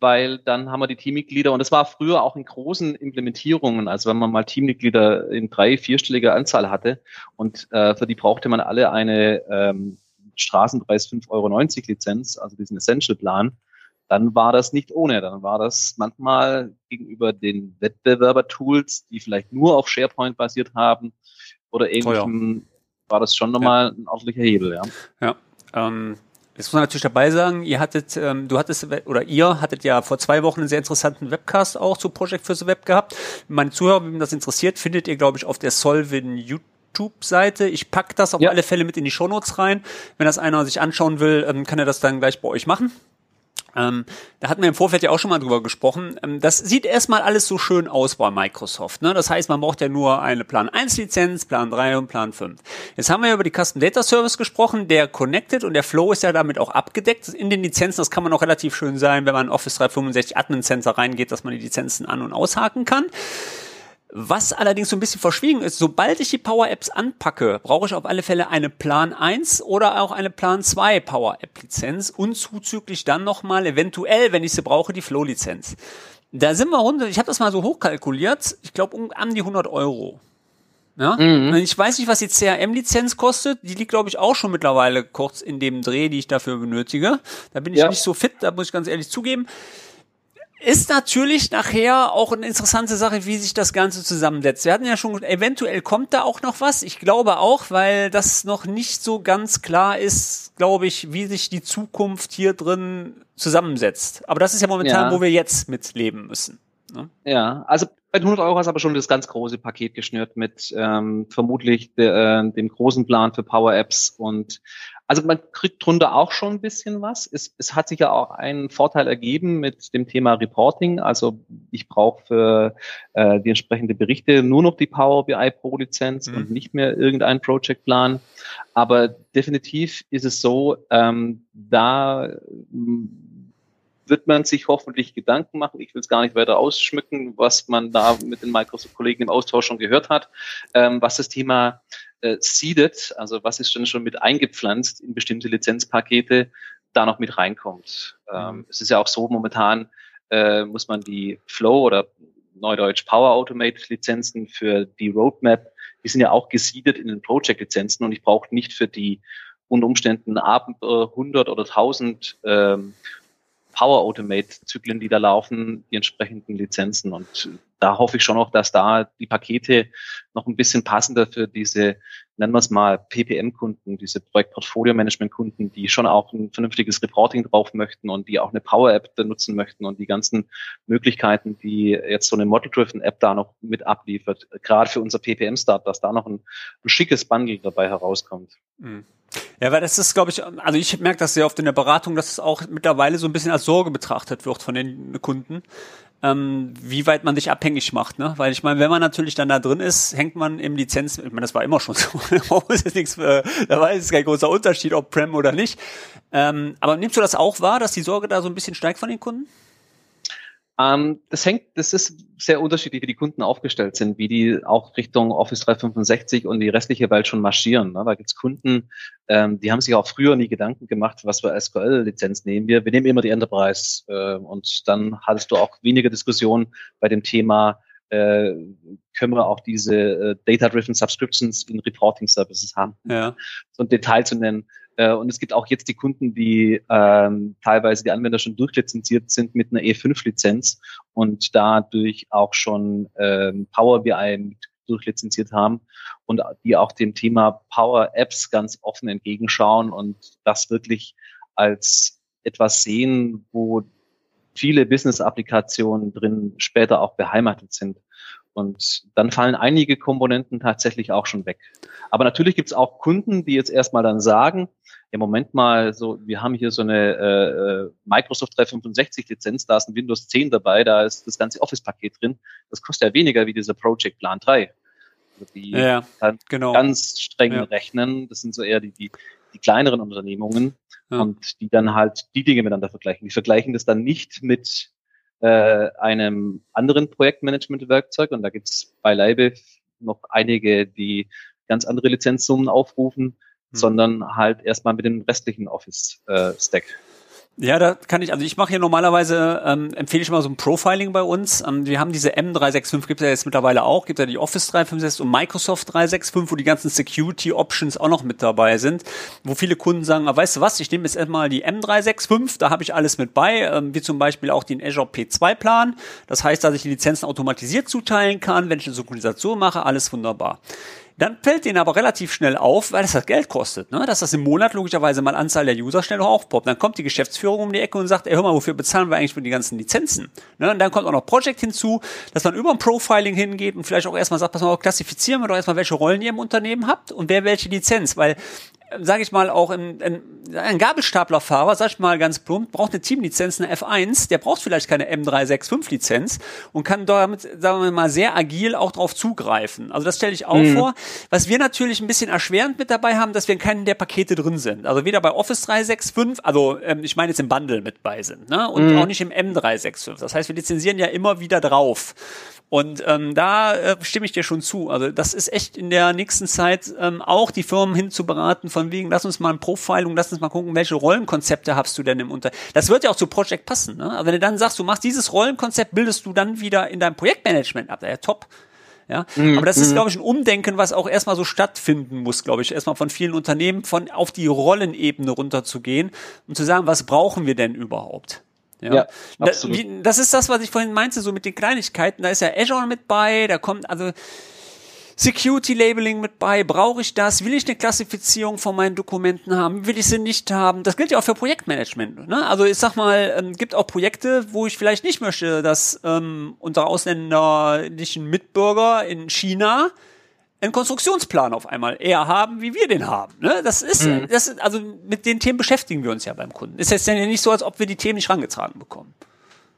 weil dann haben wir die Teammitglieder und das war früher auch in großen Implementierungen, also wenn man mal Teammitglieder in drei, vierstelliger Anzahl hatte und äh, für die brauchte man alle eine ähm, Straßenpreis 5,90 Euro Lizenz, also diesen Essential-Plan, dann war das nicht ohne. Dann war das manchmal gegenüber den Wettbewerber-Tools, die vielleicht nur auf SharePoint basiert haben oder ähnlichem, war das schon nochmal ja. ein ordentlicher Hebel, ja. Ja. Ähm Jetzt muss man natürlich dabei sagen, ihr hattet, ähm, du hattest oder ihr hattet ja vor zwei Wochen einen sehr interessanten Webcast auch zu Project for the Web gehabt. Meine Zuhörer, wenn das interessiert, findet ihr, glaube ich, auf der Solvin YouTube-Seite. Ich pack das auf ja. alle Fälle mit in die Shownotes rein. Wenn das einer sich anschauen will, ähm, kann er das dann gleich bei euch machen. Ähm, da hatten wir im Vorfeld ja auch schon mal drüber gesprochen. Ähm, das sieht erstmal alles so schön aus bei Microsoft. Ne? Das heißt, man braucht ja nur eine Plan 1 Lizenz, Plan 3 und Plan 5. Jetzt haben wir über die Custom Data Service gesprochen. Der Connected und der Flow ist ja damit auch abgedeckt. In den Lizenzen, das kann man auch relativ schön sein, wenn man in Office 365 Admin Center reingeht, dass man die Lizenzen an- und aushaken kann. Was allerdings so ein bisschen verschwiegen ist, sobald ich die Power Apps anpacke, brauche ich auf alle Fälle eine Plan 1 oder auch eine Plan 2 Power App Lizenz und zuzüglich dann nochmal eventuell, wenn ich sie brauche, die Flow Lizenz. Da sind wir runter, ich habe das mal so hochkalkuliert, ich glaube um an die 100 Euro. Ja? Mhm. Ich weiß nicht, was die CRM-Lizenz kostet. Die liegt, glaube ich, auch schon mittlerweile kurz in dem Dreh, die ich dafür benötige. Da bin ich ja. nicht so fit, da muss ich ganz ehrlich zugeben ist natürlich nachher auch eine interessante Sache, wie sich das Ganze zusammensetzt. Wir hatten ja schon, eventuell kommt da auch noch was. Ich glaube auch, weil das noch nicht so ganz klar ist, glaube ich, wie sich die Zukunft hier drin zusammensetzt. Aber das ist ja momentan, ja. wo wir jetzt mitleben müssen. Ne? Ja, also bei 100 Euro hast du aber schon das ganz große Paket geschnürt mit ähm, vermutlich de, äh, dem großen Plan für Power Apps und also man kriegt drunter auch schon ein bisschen was. Es, es hat sich ja auch einen Vorteil ergeben mit dem Thema Reporting. Also ich brauche für äh, die entsprechende Berichte nur noch die Power BI Pro Lizenz mhm. und nicht mehr irgendeinen Project Plan. Aber definitiv ist es so, ähm, da wird man sich hoffentlich Gedanken machen. Ich will es gar nicht weiter ausschmücken, was man da mit den Microsoft-Kollegen im Austausch schon gehört hat, ähm, was das Thema äh, seeded, also was ist denn schon mit eingepflanzt in bestimmte Lizenzpakete, da noch mit reinkommt. Ähm, mhm. es ist ja auch so, momentan äh, muss man die Flow oder Neudeutsch Power Automate Lizenzen für die Roadmap, die sind ja auch gesiedet in den Project Lizenzen und ich brauche nicht für die unter Umständen ab 100 oder 1000 ähm, Power Automate Zyklen, die da laufen, die entsprechenden Lizenzen. Und da hoffe ich schon noch, dass da die Pakete noch ein bisschen passender für diese, nennen wir es mal, PPM-Kunden, diese Projektportfolio-Management-Kunden, die schon auch ein vernünftiges Reporting drauf möchten und die auch eine Power-App nutzen möchten und die ganzen Möglichkeiten, die jetzt so eine Model-Driven-App da noch mit abliefert, gerade für unser PPM-Start, dass da noch ein, ein schickes Bundle dabei herauskommt. Mhm. Ja, weil das ist, glaube ich, also ich merke das sehr oft in der Beratung, dass es auch mittlerweile so ein bisschen als Sorge betrachtet wird von den Kunden, ähm, wie weit man sich abhängig macht, ne? Weil ich meine, wenn man natürlich dann da drin ist, hängt man im Lizenz, ich meine, das war immer schon so, [laughs] äh, da war jetzt kein großer Unterschied, ob Prem oder nicht. Ähm, aber nimmst du das auch wahr, dass die Sorge da so ein bisschen steigt von den Kunden? Ähm, das hängt, das ist sehr unterschiedlich, wie die Kunden aufgestellt sind, wie die auch Richtung Office 365 und die restliche Welt schon marschieren. Ne? Da gibt's Kunden, ähm, die haben sich auch früher nie Gedanken gemacht, was für SQL-Lizenz nehmen wir. Wir nehmen immer die Enterprise äh, und dann hattest du auch weniger Diskussion bei dem Thema, äh, können wir auch diese äh, Data-Driven Subscriptions in Reporting Services haben. Ja. So ein Detail zu nennen. Äh, und es gibt auch jetzt die Kunden, die ähm, teilweise die Anwender schon durchlizenziert sind mit einer E5-Lizenz und dadurch auch schon ähm, Power BI durchlizenziert haben und die auch dem Thema Power Apps ganz offen entgegenschauen und das wirklich als etwas sehen, wo viele Business-Applikationen drin später auch beheimatet sind. Und dann fallen einige Komponenten tatsächlich auch schon weg. Aber natürlich gibt es auch Kunden, die jetzt erstmal dann sagen, im Moment mal so, wir haben hier so eine äh, äh Microsoft 365 Lizenz, da ist ein Windows 10 dabei, da ist das ganze Office-Paket drin. Das kostet ja weniger wie dieser Project Plan 3. Also die ja, genau. ganz streng ja. rechnen, das sind so eher die, die, die kleineren Unternehmungen ja. und die dann halt die Dinge miteinander vergleichen. Die vergleichen das dann nicht mit äh, einem anderen Projektmanagement-Werkzeug und da gibt es beileibe noch einige, die ganz andere Lizenzsummen aufrufen, hm. sondern halt erstmal mit dem restlichen Office-Stack. Äh, ja, da kann ich, also ich mache hier normalerweise, ähm, empfehle ich mal so ein Profiling bei uns. Ähm, wir haben diese M365, gibt es ja jetzt mittlerweile auch, gibt ja die Office 365 und Microsoft 365, wo die ganzen Security Options auch noch mit dabei sind, wo viele Kunden sagen, ah, weißt du was, ich nehme jetzt erstmal die M365, da habe ich alles mit bei, ähm, wie zum Beispiel auch den Azure P2 Plan. Das heißt, dass ich die Lizenzen automatisiert zuteilen kann, wenn ich eine Synchronisation mache, alles wunderbar. Dann fällt denen aber relativ schnell auf, weil das das Geld kostet, ne? dass das im Monat logischerweise mal Anzahl der User schnell aufpoppt. Dann kommt die Geschäftsführung um die Ecke und sagt, ey, hör mal, wofür bezahlen wir eigentlich für die ganzen Lizenzen? Ne? Und dann kommt auch noch Project hinzu, dass man über ein Profiling hingeht und vielleicht auch erstmal sagt, pass mal, klassifizieren wir doch erstmal, welche Rollen ihr im Unternehmen habt und wer welche Lizenz, weil sage ich mal, auch ein, ein, ein Gabelstaplerfahrer, sag ich mal ganz plump, braucht eine Teamlizenz, eine F1, der braucht vielleicht keine M365-Lizenz und kann damit, sagen wir mal, sehr agil auch drauf zugreifen. Also das stelle ich auch mhm. vor. Was wir natürlich ein bisschen erschwerend mit dabei haben, dass wir in keinen der Pakete drin sind. Also weder bei Office 365, also ähm, ich meine jetzt im Bundle mit bei sind, ne? Und mhm. auch nicht im M365. Das heißt, wir lizenzieren ja immer wieder drauf. Und ähm, da äh, stimme ich dir schon zu. Also das ist echt in der nächsten Zeit ähm, auch die Firmen hinzuberaten, von wegen, lass uns mal ein Profiling, lass uns mal gucken, welche Rollenkonzepte hast du denn im Unter. Das wird ja auch zu Project passen. Ne? Aber wenn du dann sagst, du machst dieses Rollenkonzept, bildest du dann wieder in deinem Projektmanagement ab. Ja, top. Ja, mhm. aber das ist, mhm. glaube ich, ein Umdenken, was auch erstmal so stattfinden muss, glaube ich, erstmal von vielen Unternehmen von auf die Rollenebene runterzugehen und zu sagen, was brauchen wir denn überhaupt? Ja, ja absolut. Das, wie, das ist das, was ich vorhin meinte, so mit den Kleinigkeiten. Da ist ja Azure mit bei, da kommt, also Security Labeling mit bei, brauche ich das? Will ich eine Klassifizierung von meinen Dokumenten haben? Will ich sie nicht haben? Das gilt ja auch für Projektmanagement. Ne? Also ich sag mal, ähm, gibt auch Projekte, wo ich vielleicht nicht möchte, dass ähm, unsere ausländischen Mitbürger in China einen Konstruktionsplan auf einmal eher haben, wie wir den haben. Ne? Das ist, mhm. das ist, also mit den Themen beschäftigen wir uns ja beim Kunden. Ist jetzt ja nicht so, als ob wir die Themen nicht rangetragen bekommen.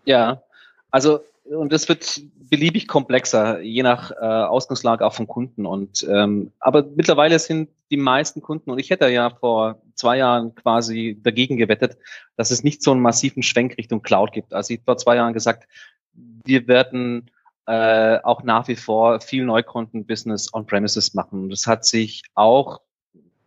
Ja, also und das wird beliebig komplexer, je nach äh, Ausgangslage auch vom Kunden. Und ähm, aber mittlerweile sind die meisten Kunden, und ich hätte ja vor zwei Jahren quasi dagegen gewettet, dass es nicht so einen massiven Schwenk Richtung Cloud gibt. Also ich vor zwei Jahren gesagt, wir werden äh, auch nach wie vor viel Neukunden-Business on-premises machen. Das hat sich auch,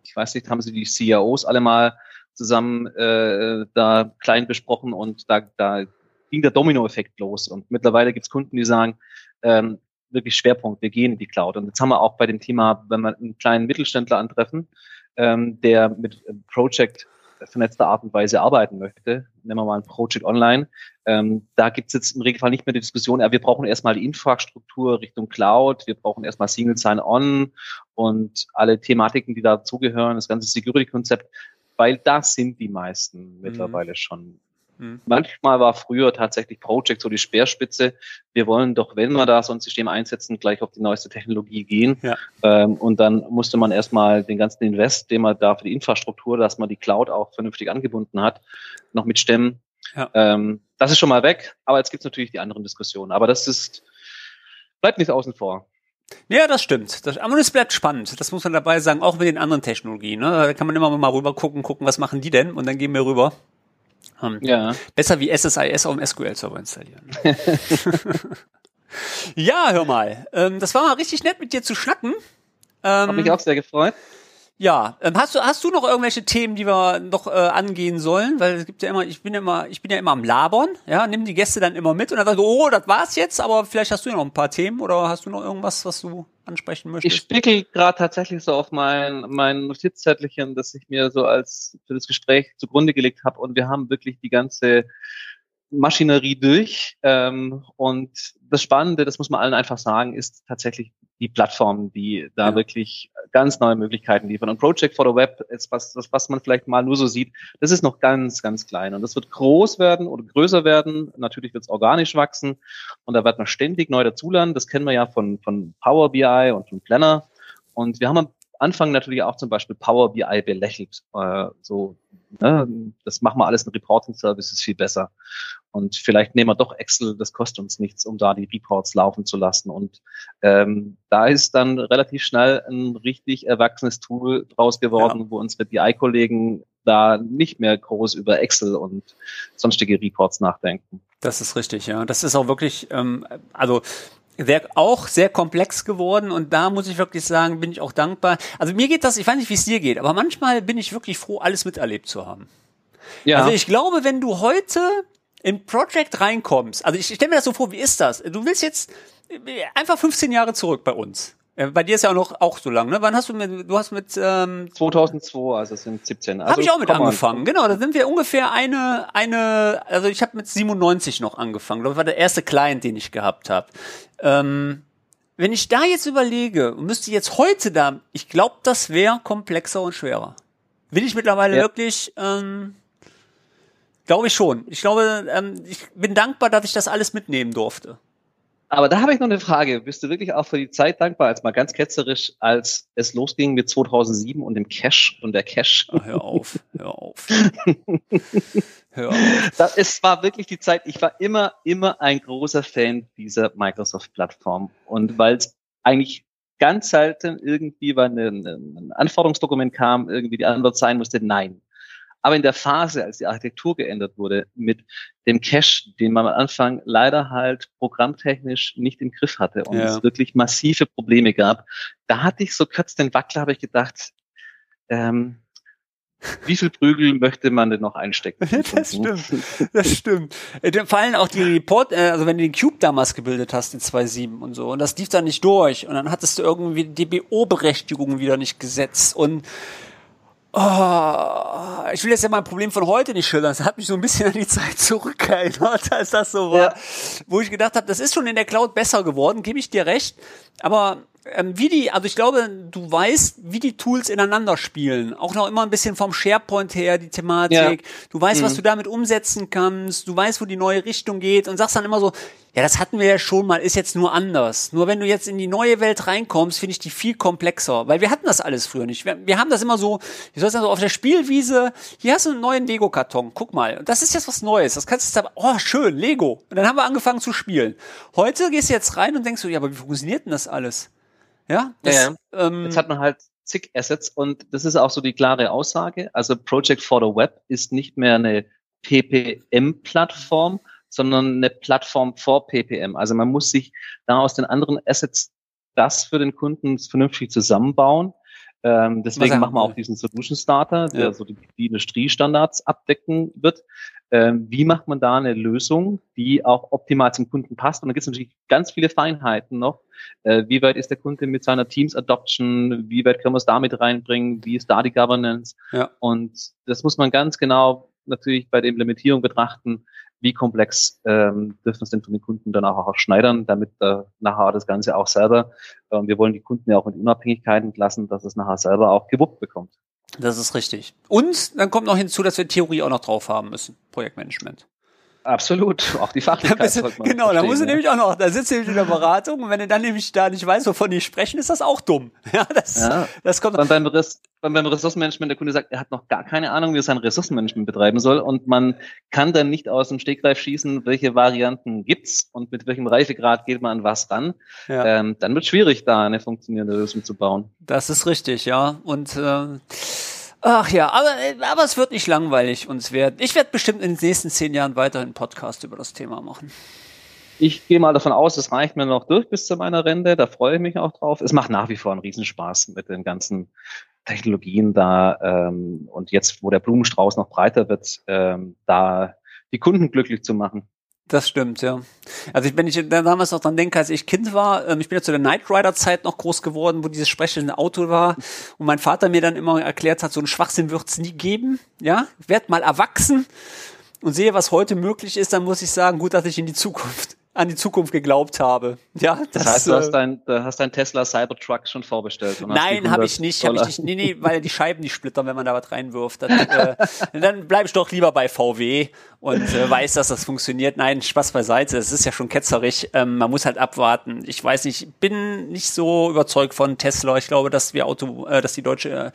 ich weiß nicht, haben Sie die CIOs alle mal zusammen äh, da klein besprochen und da, da ging der Domino-Effekt los. Und mittlerweile gibt es Kunden, die sagen, ähm, wirklich Schwerpunkt, wir gehen in die Cloud. Und jetzt haben wir auch bei dem Thema, wenn wir einen kleinen Mittelständler antreffen, ähm, der mit Project vernetzter Art und Weise arbeiten möchte, nehmen wir mal ein Project Online, ähm, da gibt es jetzt im Regelfall nicht mehr die Diskussion, ja, wir brauchen erstmal die Infrastruktur Richtung Cloud, wir brauchen erstmal Single Sign-On und alle Thematiken, die dazugehören, das ganze Security-Konzept, weil das sind die meisten mhm. mittlerweile schon. Mhm. Manchmal war früher tatsächlich Project so die Speerspitze. Wir wollen doch, wenn wir da so ein System einsetzen, gleich auf die neueste Technologie gehen. Ja. Ähm, und dann musste man erstmal den ganzen Invest, den man da für die Infrastruktur, dass man die Cloud auch vernünftig angebunden hat, noch mit stemmen. Ja. Ähm, das ist schon mal weg, aber jetzt gibt es natürlich die anderen Diskussionen. Aber das ist, bleibt nicht außen vor. Ja, das stimmt. Das, aber es bleibt spannend. Das muss man dabei sagen, auch mit den anderen Technologien. Ne? Da kann man immer mal rüber gucken, gucken, was machen die denn? Und dann gehen wir rüber. Hm. Ja. Besser wie SSIS auf dem SQL-Server installieren. [laughs] ja, hör mal. Ähm, das war mal richtig nett, mit dir zu schnacken. Ähm, Hab mich auch sehr gefreut. Ja, ähm, hast du hast du noch irgendwelche Themen, die wir noch äh, angehen sollen? Weil es gibt ja immer, ich bin ja immer, ich bin ja immer am Labern, ja, nimm die Gäste dann immer mit und dann sagst du, oh, das war's jetzt, aber vielleicht hast du ja noch ein paar Themen oder hast du noch irgendwas, was du ansprechen möchtest? Ich spickel gerade tatsächlich so auf mein mein Notizzettelchen, das ich mir so als für das Gespräch zugrunde gelegt habe und wir haben wirklich die ganze Maschinerie durch. Ähm, und das Spannende, das muss man allen einfach sagen, ist tatsächlich die Plattform, die da ja. wirklich ganz neue Möglichkeiten liefern. Und Project for the Web ist was, das, was man vielleicht mal nur so sieht, das ist noch ganz, ganz klein. Und das wird groß werden oder größer werden. Natürlich wird es organisch wachsen. Und da wird man ständig neu dazulernen. Das kennen wir ja von, von Power BI und von Planner. Und wir haben Anfang natürlich auch zum Beispiel Power BI belächelt. Äh, so, ne, das machen wir alles in Reporting Services viel besser. Und vielleicht nehmen wir doch Excel, das kostet uns nichts, um da die Reports laufen zu lassen. Und ähm, da ist dann relativ schnell ein richtig erwachsenes Tool draus geworden, ja. wo unsere BI-Kollegen da nicht mehr groß über Excel und sonstige Reports nachdenken. Das ist richtig, ja. Das ist auch wirklich, ähm, also sehr, auch sehr komplex geworden und da muss ich wirklich sagen, bin ich auch dankbar. Also mir geht das, ich weiß nicht, wie es dir geht, aber manchmal bin ich wirklich froh, alles miterlebt zu haben. Ja. Also ich glaube, wenn du heute in Project reinkommst, also ich, ich stelle mir das so vor, wie ist das? Du willst jetzt einfach 15 Jahre zurück bei uns. Äh, bei dir ist ja auch noch auch so lang, ne? Wann hast du mit, du hast mit ähm, 2002, also sind 17. Also habe ich auch mit angefangen. An. Genau, da sind wir ungefähr eine eine, also ich habe mit 97 noch angefangen. Das war der erste Client, den ich gehabt habe. Ähm, wenn ich da jetzt überlege und müsste jetzt heute da, ich glaube, das wäre komplexer und schwerer. Will ich mittlerweile ja. wirklich ähm, Glaube ich schon. Ich glaube, ähm, ich bin dankbar, dass ich das alles mitnehmen durfte. Aber da habe ich noch eine Frage. Bist du wirklich auch für die Zeit dankbar, als mal ganz ketzerisch, als es losging mit 2007 und dem Cash und der Cash? Ach, hör auf, hör auf. [laughs] hör auf. Das, es war wirklich die Zeit, ich war immer, immer ein großer Fan dieser Microsoft-Plattform. Und weil es eigentlich ganz selten irgendwie, wenn ein, ein Anforderungsdokument kam, irgendwie die Antwort sein musste, nein. Aber in der Phase, als die Architektur geändert wurde, mit dem Cache, den man am Anfang leider halt programmtechnisch nicht im Griff hatte und ja. es wirklich massive Probleme gab, da hatte ich so kurz den Wackler, habe ich gedacht, ähm, wie viel Prügel möchte man denn noch einstecken? [laughs] das stimmt, das stimmt. Äh, vor allem auch die Report, äh, also wenn du den Cube damals gebildet hast in 2.7 und so, und das lief dann nicht durch, und dann hattest du irgendwie die DBO-Berechtigung wieder nicht gesetzt und Oh, ich will jetzt ja mein Problem von heute nicht schildern. Das hat mich so ein bisschen an die Zeit zurückerinnert, [laughs] als das so war, ja. wo ich gedacht habe, das ist schon in der Cloud besser geworden, gebe ich dir recht. Aber ähm, wie die, also ich glaube, du weißt, wie die Tools ineinander spielen. Auch noch immer ein bisschen vom SharePoint her, die Thematik. Ja. Du weißt, mhm. was du damit umsetzen kannst. Du weißt, wo die neue Richtung geht und sagst dann immer so, ja, das hatten wir ja schon mal, ist jetzt nur anders. Nur wenn du jetzt in die neue Welt reinkommst, finde ich die viel komplexer, weil wir hatten das alles früher nicht. Wir, wir haben das immer so, wie soll ich sagen, so auf der Spielwiese, hier hast du einen neuen Lego-Karton, guck mal, das ist jetzt was Neues, das kannst du jetzt, oh, schön, Lego. Und dann haben wir angefangen zu spielen. Heute gehst du jetzt rein und denkst so, ja, aber wie funktioniert denn das alles? Ja, das, ja, ja. Ähm, jetzt hat man halt zig Assets und das ist auch so die klare Aussage. Also Project for the Web ist nicht mehr eine PPM-Plattform, sondern eine Plattform for PPM. Also man muss sich da aus den anderen Assets das für den Kunden vernünftig zusammenbauen. Ähm, deswegen machen wir auch diesen Solution Starter, der ja. so die, die Industriestandards abdecken wird. Ähm, wie macht man da eine Lösung, die auch optimal zum Kunden passt? Und da gibt es natürlich ganz viele Feinheiten noch. Äh, wie weit ist der Kunde mit seiner Teams Adoption? Wie weit können wir es damit reinbringen? Wie ist da die Governance? Ja. Und das muss man ganz genau natürlich bei der Implementierung betrachten, wie komplex ähm, dürfen es denn von den Kunden dann auch, schneidern, damit äh, nachher das Ganze auch selber, äh, wir wollen die Kunden ja auch mit Unabhängigkeit entlassen, dass es nachher selber auch gewuppt bekommt. Das ist richtig. Und dann kommt noch hinzu, dass wir Theorie auch noch drauf haben müssen, Projektmanagement. Absolut, auch die Fachlichkeit sollte man Genau, da muss du nämlich auch noch, da sitzt du nämlich in der Beratung und wenn du dann nämlich da nicht weißt, wovon die sprechen, ist das auch dumm. [laughs] Ja, das, ja. das kommt. Beim, beim, Res, beim, Ressourcenmanagement der Kunde sagt, er hat noch gar keine Ahnung, wie er sein Ressourcenmanagement betreiben soll und man kann dann nicht aus dem Stegreif schießen, welche Varianten gibt's und mit welchem Reifegrad geht man an was ran. Ja. Ähm, dann wird schwierig, da eine funktionierende Lösung zu bauen. Das ist richtig, ja. Und äh, Ach ja, aber, aber es wird nicht langweilig uns werden. Ich werde bestimmt in den nächsten zehn Jahren weiterhin Podcast über das Thema machen. Ich gehe mal davon aus, es reicht mir noch durch bis zu meiner Rente. Da freue ich mich auch drauf. Es macht nach wie vor einen Riesenspaß mit den ganzen Technologien da. Ähm, und jetzt, wo der Blumenstrauß noch breiter wird, ähm, da die Kunden glücklich zu machen. Das stimmt, ja. Also ich, wenn ich damals noch dran denke, als ich Kind war, ähm, ich bin ja zu der Knight Rider Zeit noch groß geworden, wo dieses sprechende Auto war und mein Vater mir dann immer erklärt hat, so einen Schwachsinn wird's nie geben, ja. Werd mal erwachsen und sehe, was heute möglich ist, dann muss ich sagen, gut, dass ich in die Zukunft an die Zukunft geglaubt habe. Ja, das, das heißt, du hast äh, dein, du hast dein Tesla Cybertruck schon vorbestellt. Nein, habe ich nicht, habe ich nicht. Nee, nee, weil die Scheiben nicht splittern, wenn man da was reinwirft. Das, äh, dann bleib ich doch lieber bei VW und äh, weiß, dass das funktioniert. Nein, Spaß beiseite. Es ist ja schon ketzerig. Ähm, man muss halt abwarten. Ich weiß nicht, bin nicht so überzeugt von Tesla. Ich glaube, dass wir Auto, äh, dass die deutsche äh,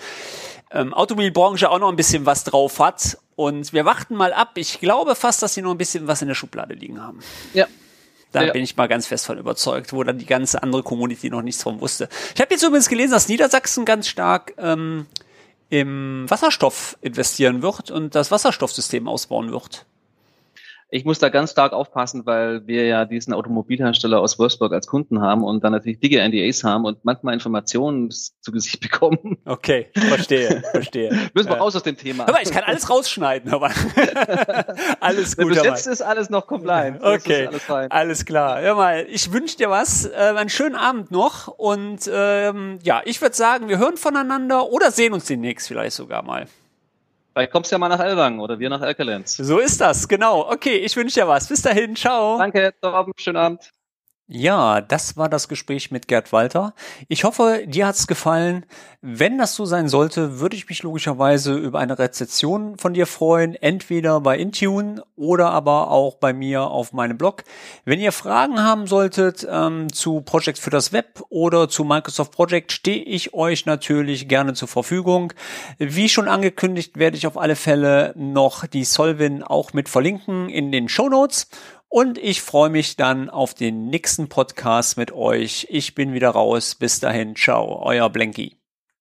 ähm, Automobilbranche auch noch ein bisschen was drauf hat. Und wir warten mal ab. Ich glaube fast, dass sie noch ein bisschen was in der Schublade liegen haben. Ja, da ja. bin ich mal ganz fest von überzeugt, wo dann die ganze andere Community noch nichts von wusste. Ich habe jetzt übrigens gelesen, dass Niedersachsen ganz stark ähm, im Wasserstoff investieren wird und das Wasserstoffsystem ausbauen wird. Ich muss da ganz stark aufpassen, weil wir ja diesen Automobilhersteller aus Wolfsburg als Kunden haben und dann natürlich dicke NDAs haben und manchmal Informationen [laughs] zu Gesicht bekommen. Okay, verstehe, verstehe. [laughs] Müssen wir ja. raus aus dem Thema. Aber ich kann alles rausschneiden, aber [laughs] alles gut. Bis jetzt ist alles noch compliant. Okay, alles, alles, klar. Hör mal, ich wünsche dir was, äh, einen schönen Abend noch und ähm, ja, ich würde sagen, wir hören voneinander oder sehen uns demnächst vielleicht sogar mal. Vielleicht kommst du ja mal nach Elwang oder wir nach Erkelenz. So ist das, genau. Okay, ich wünsche dir was. Bis dahin, ciao. Danke, Torben, schönen Abend. Ja, das war das Gespräch mit Gerd Walter. Ich hoffe, dir hat's gefallen. Wenn das so sein sollte, würde ich mich logischerweise über eine Rezession von dir freuen, entweder bei Intune oder aber auch bei mir auf meinem Blog. Wenn ihr Fragen haben solltet ähm, zu Project für das Web oder zu Microsoft Project, stehe ich euch natürlich gerne zur Verfügung. Wie schon angekündigt, werde ich auf alle Fälle noch die Solvin auch mit verlinken in den Show Notes. Und ich freue mich dann auf den nächsten Podcast mit euch. Ich bin wieder raus. Bis dahin. Ciao. Euer Blanky.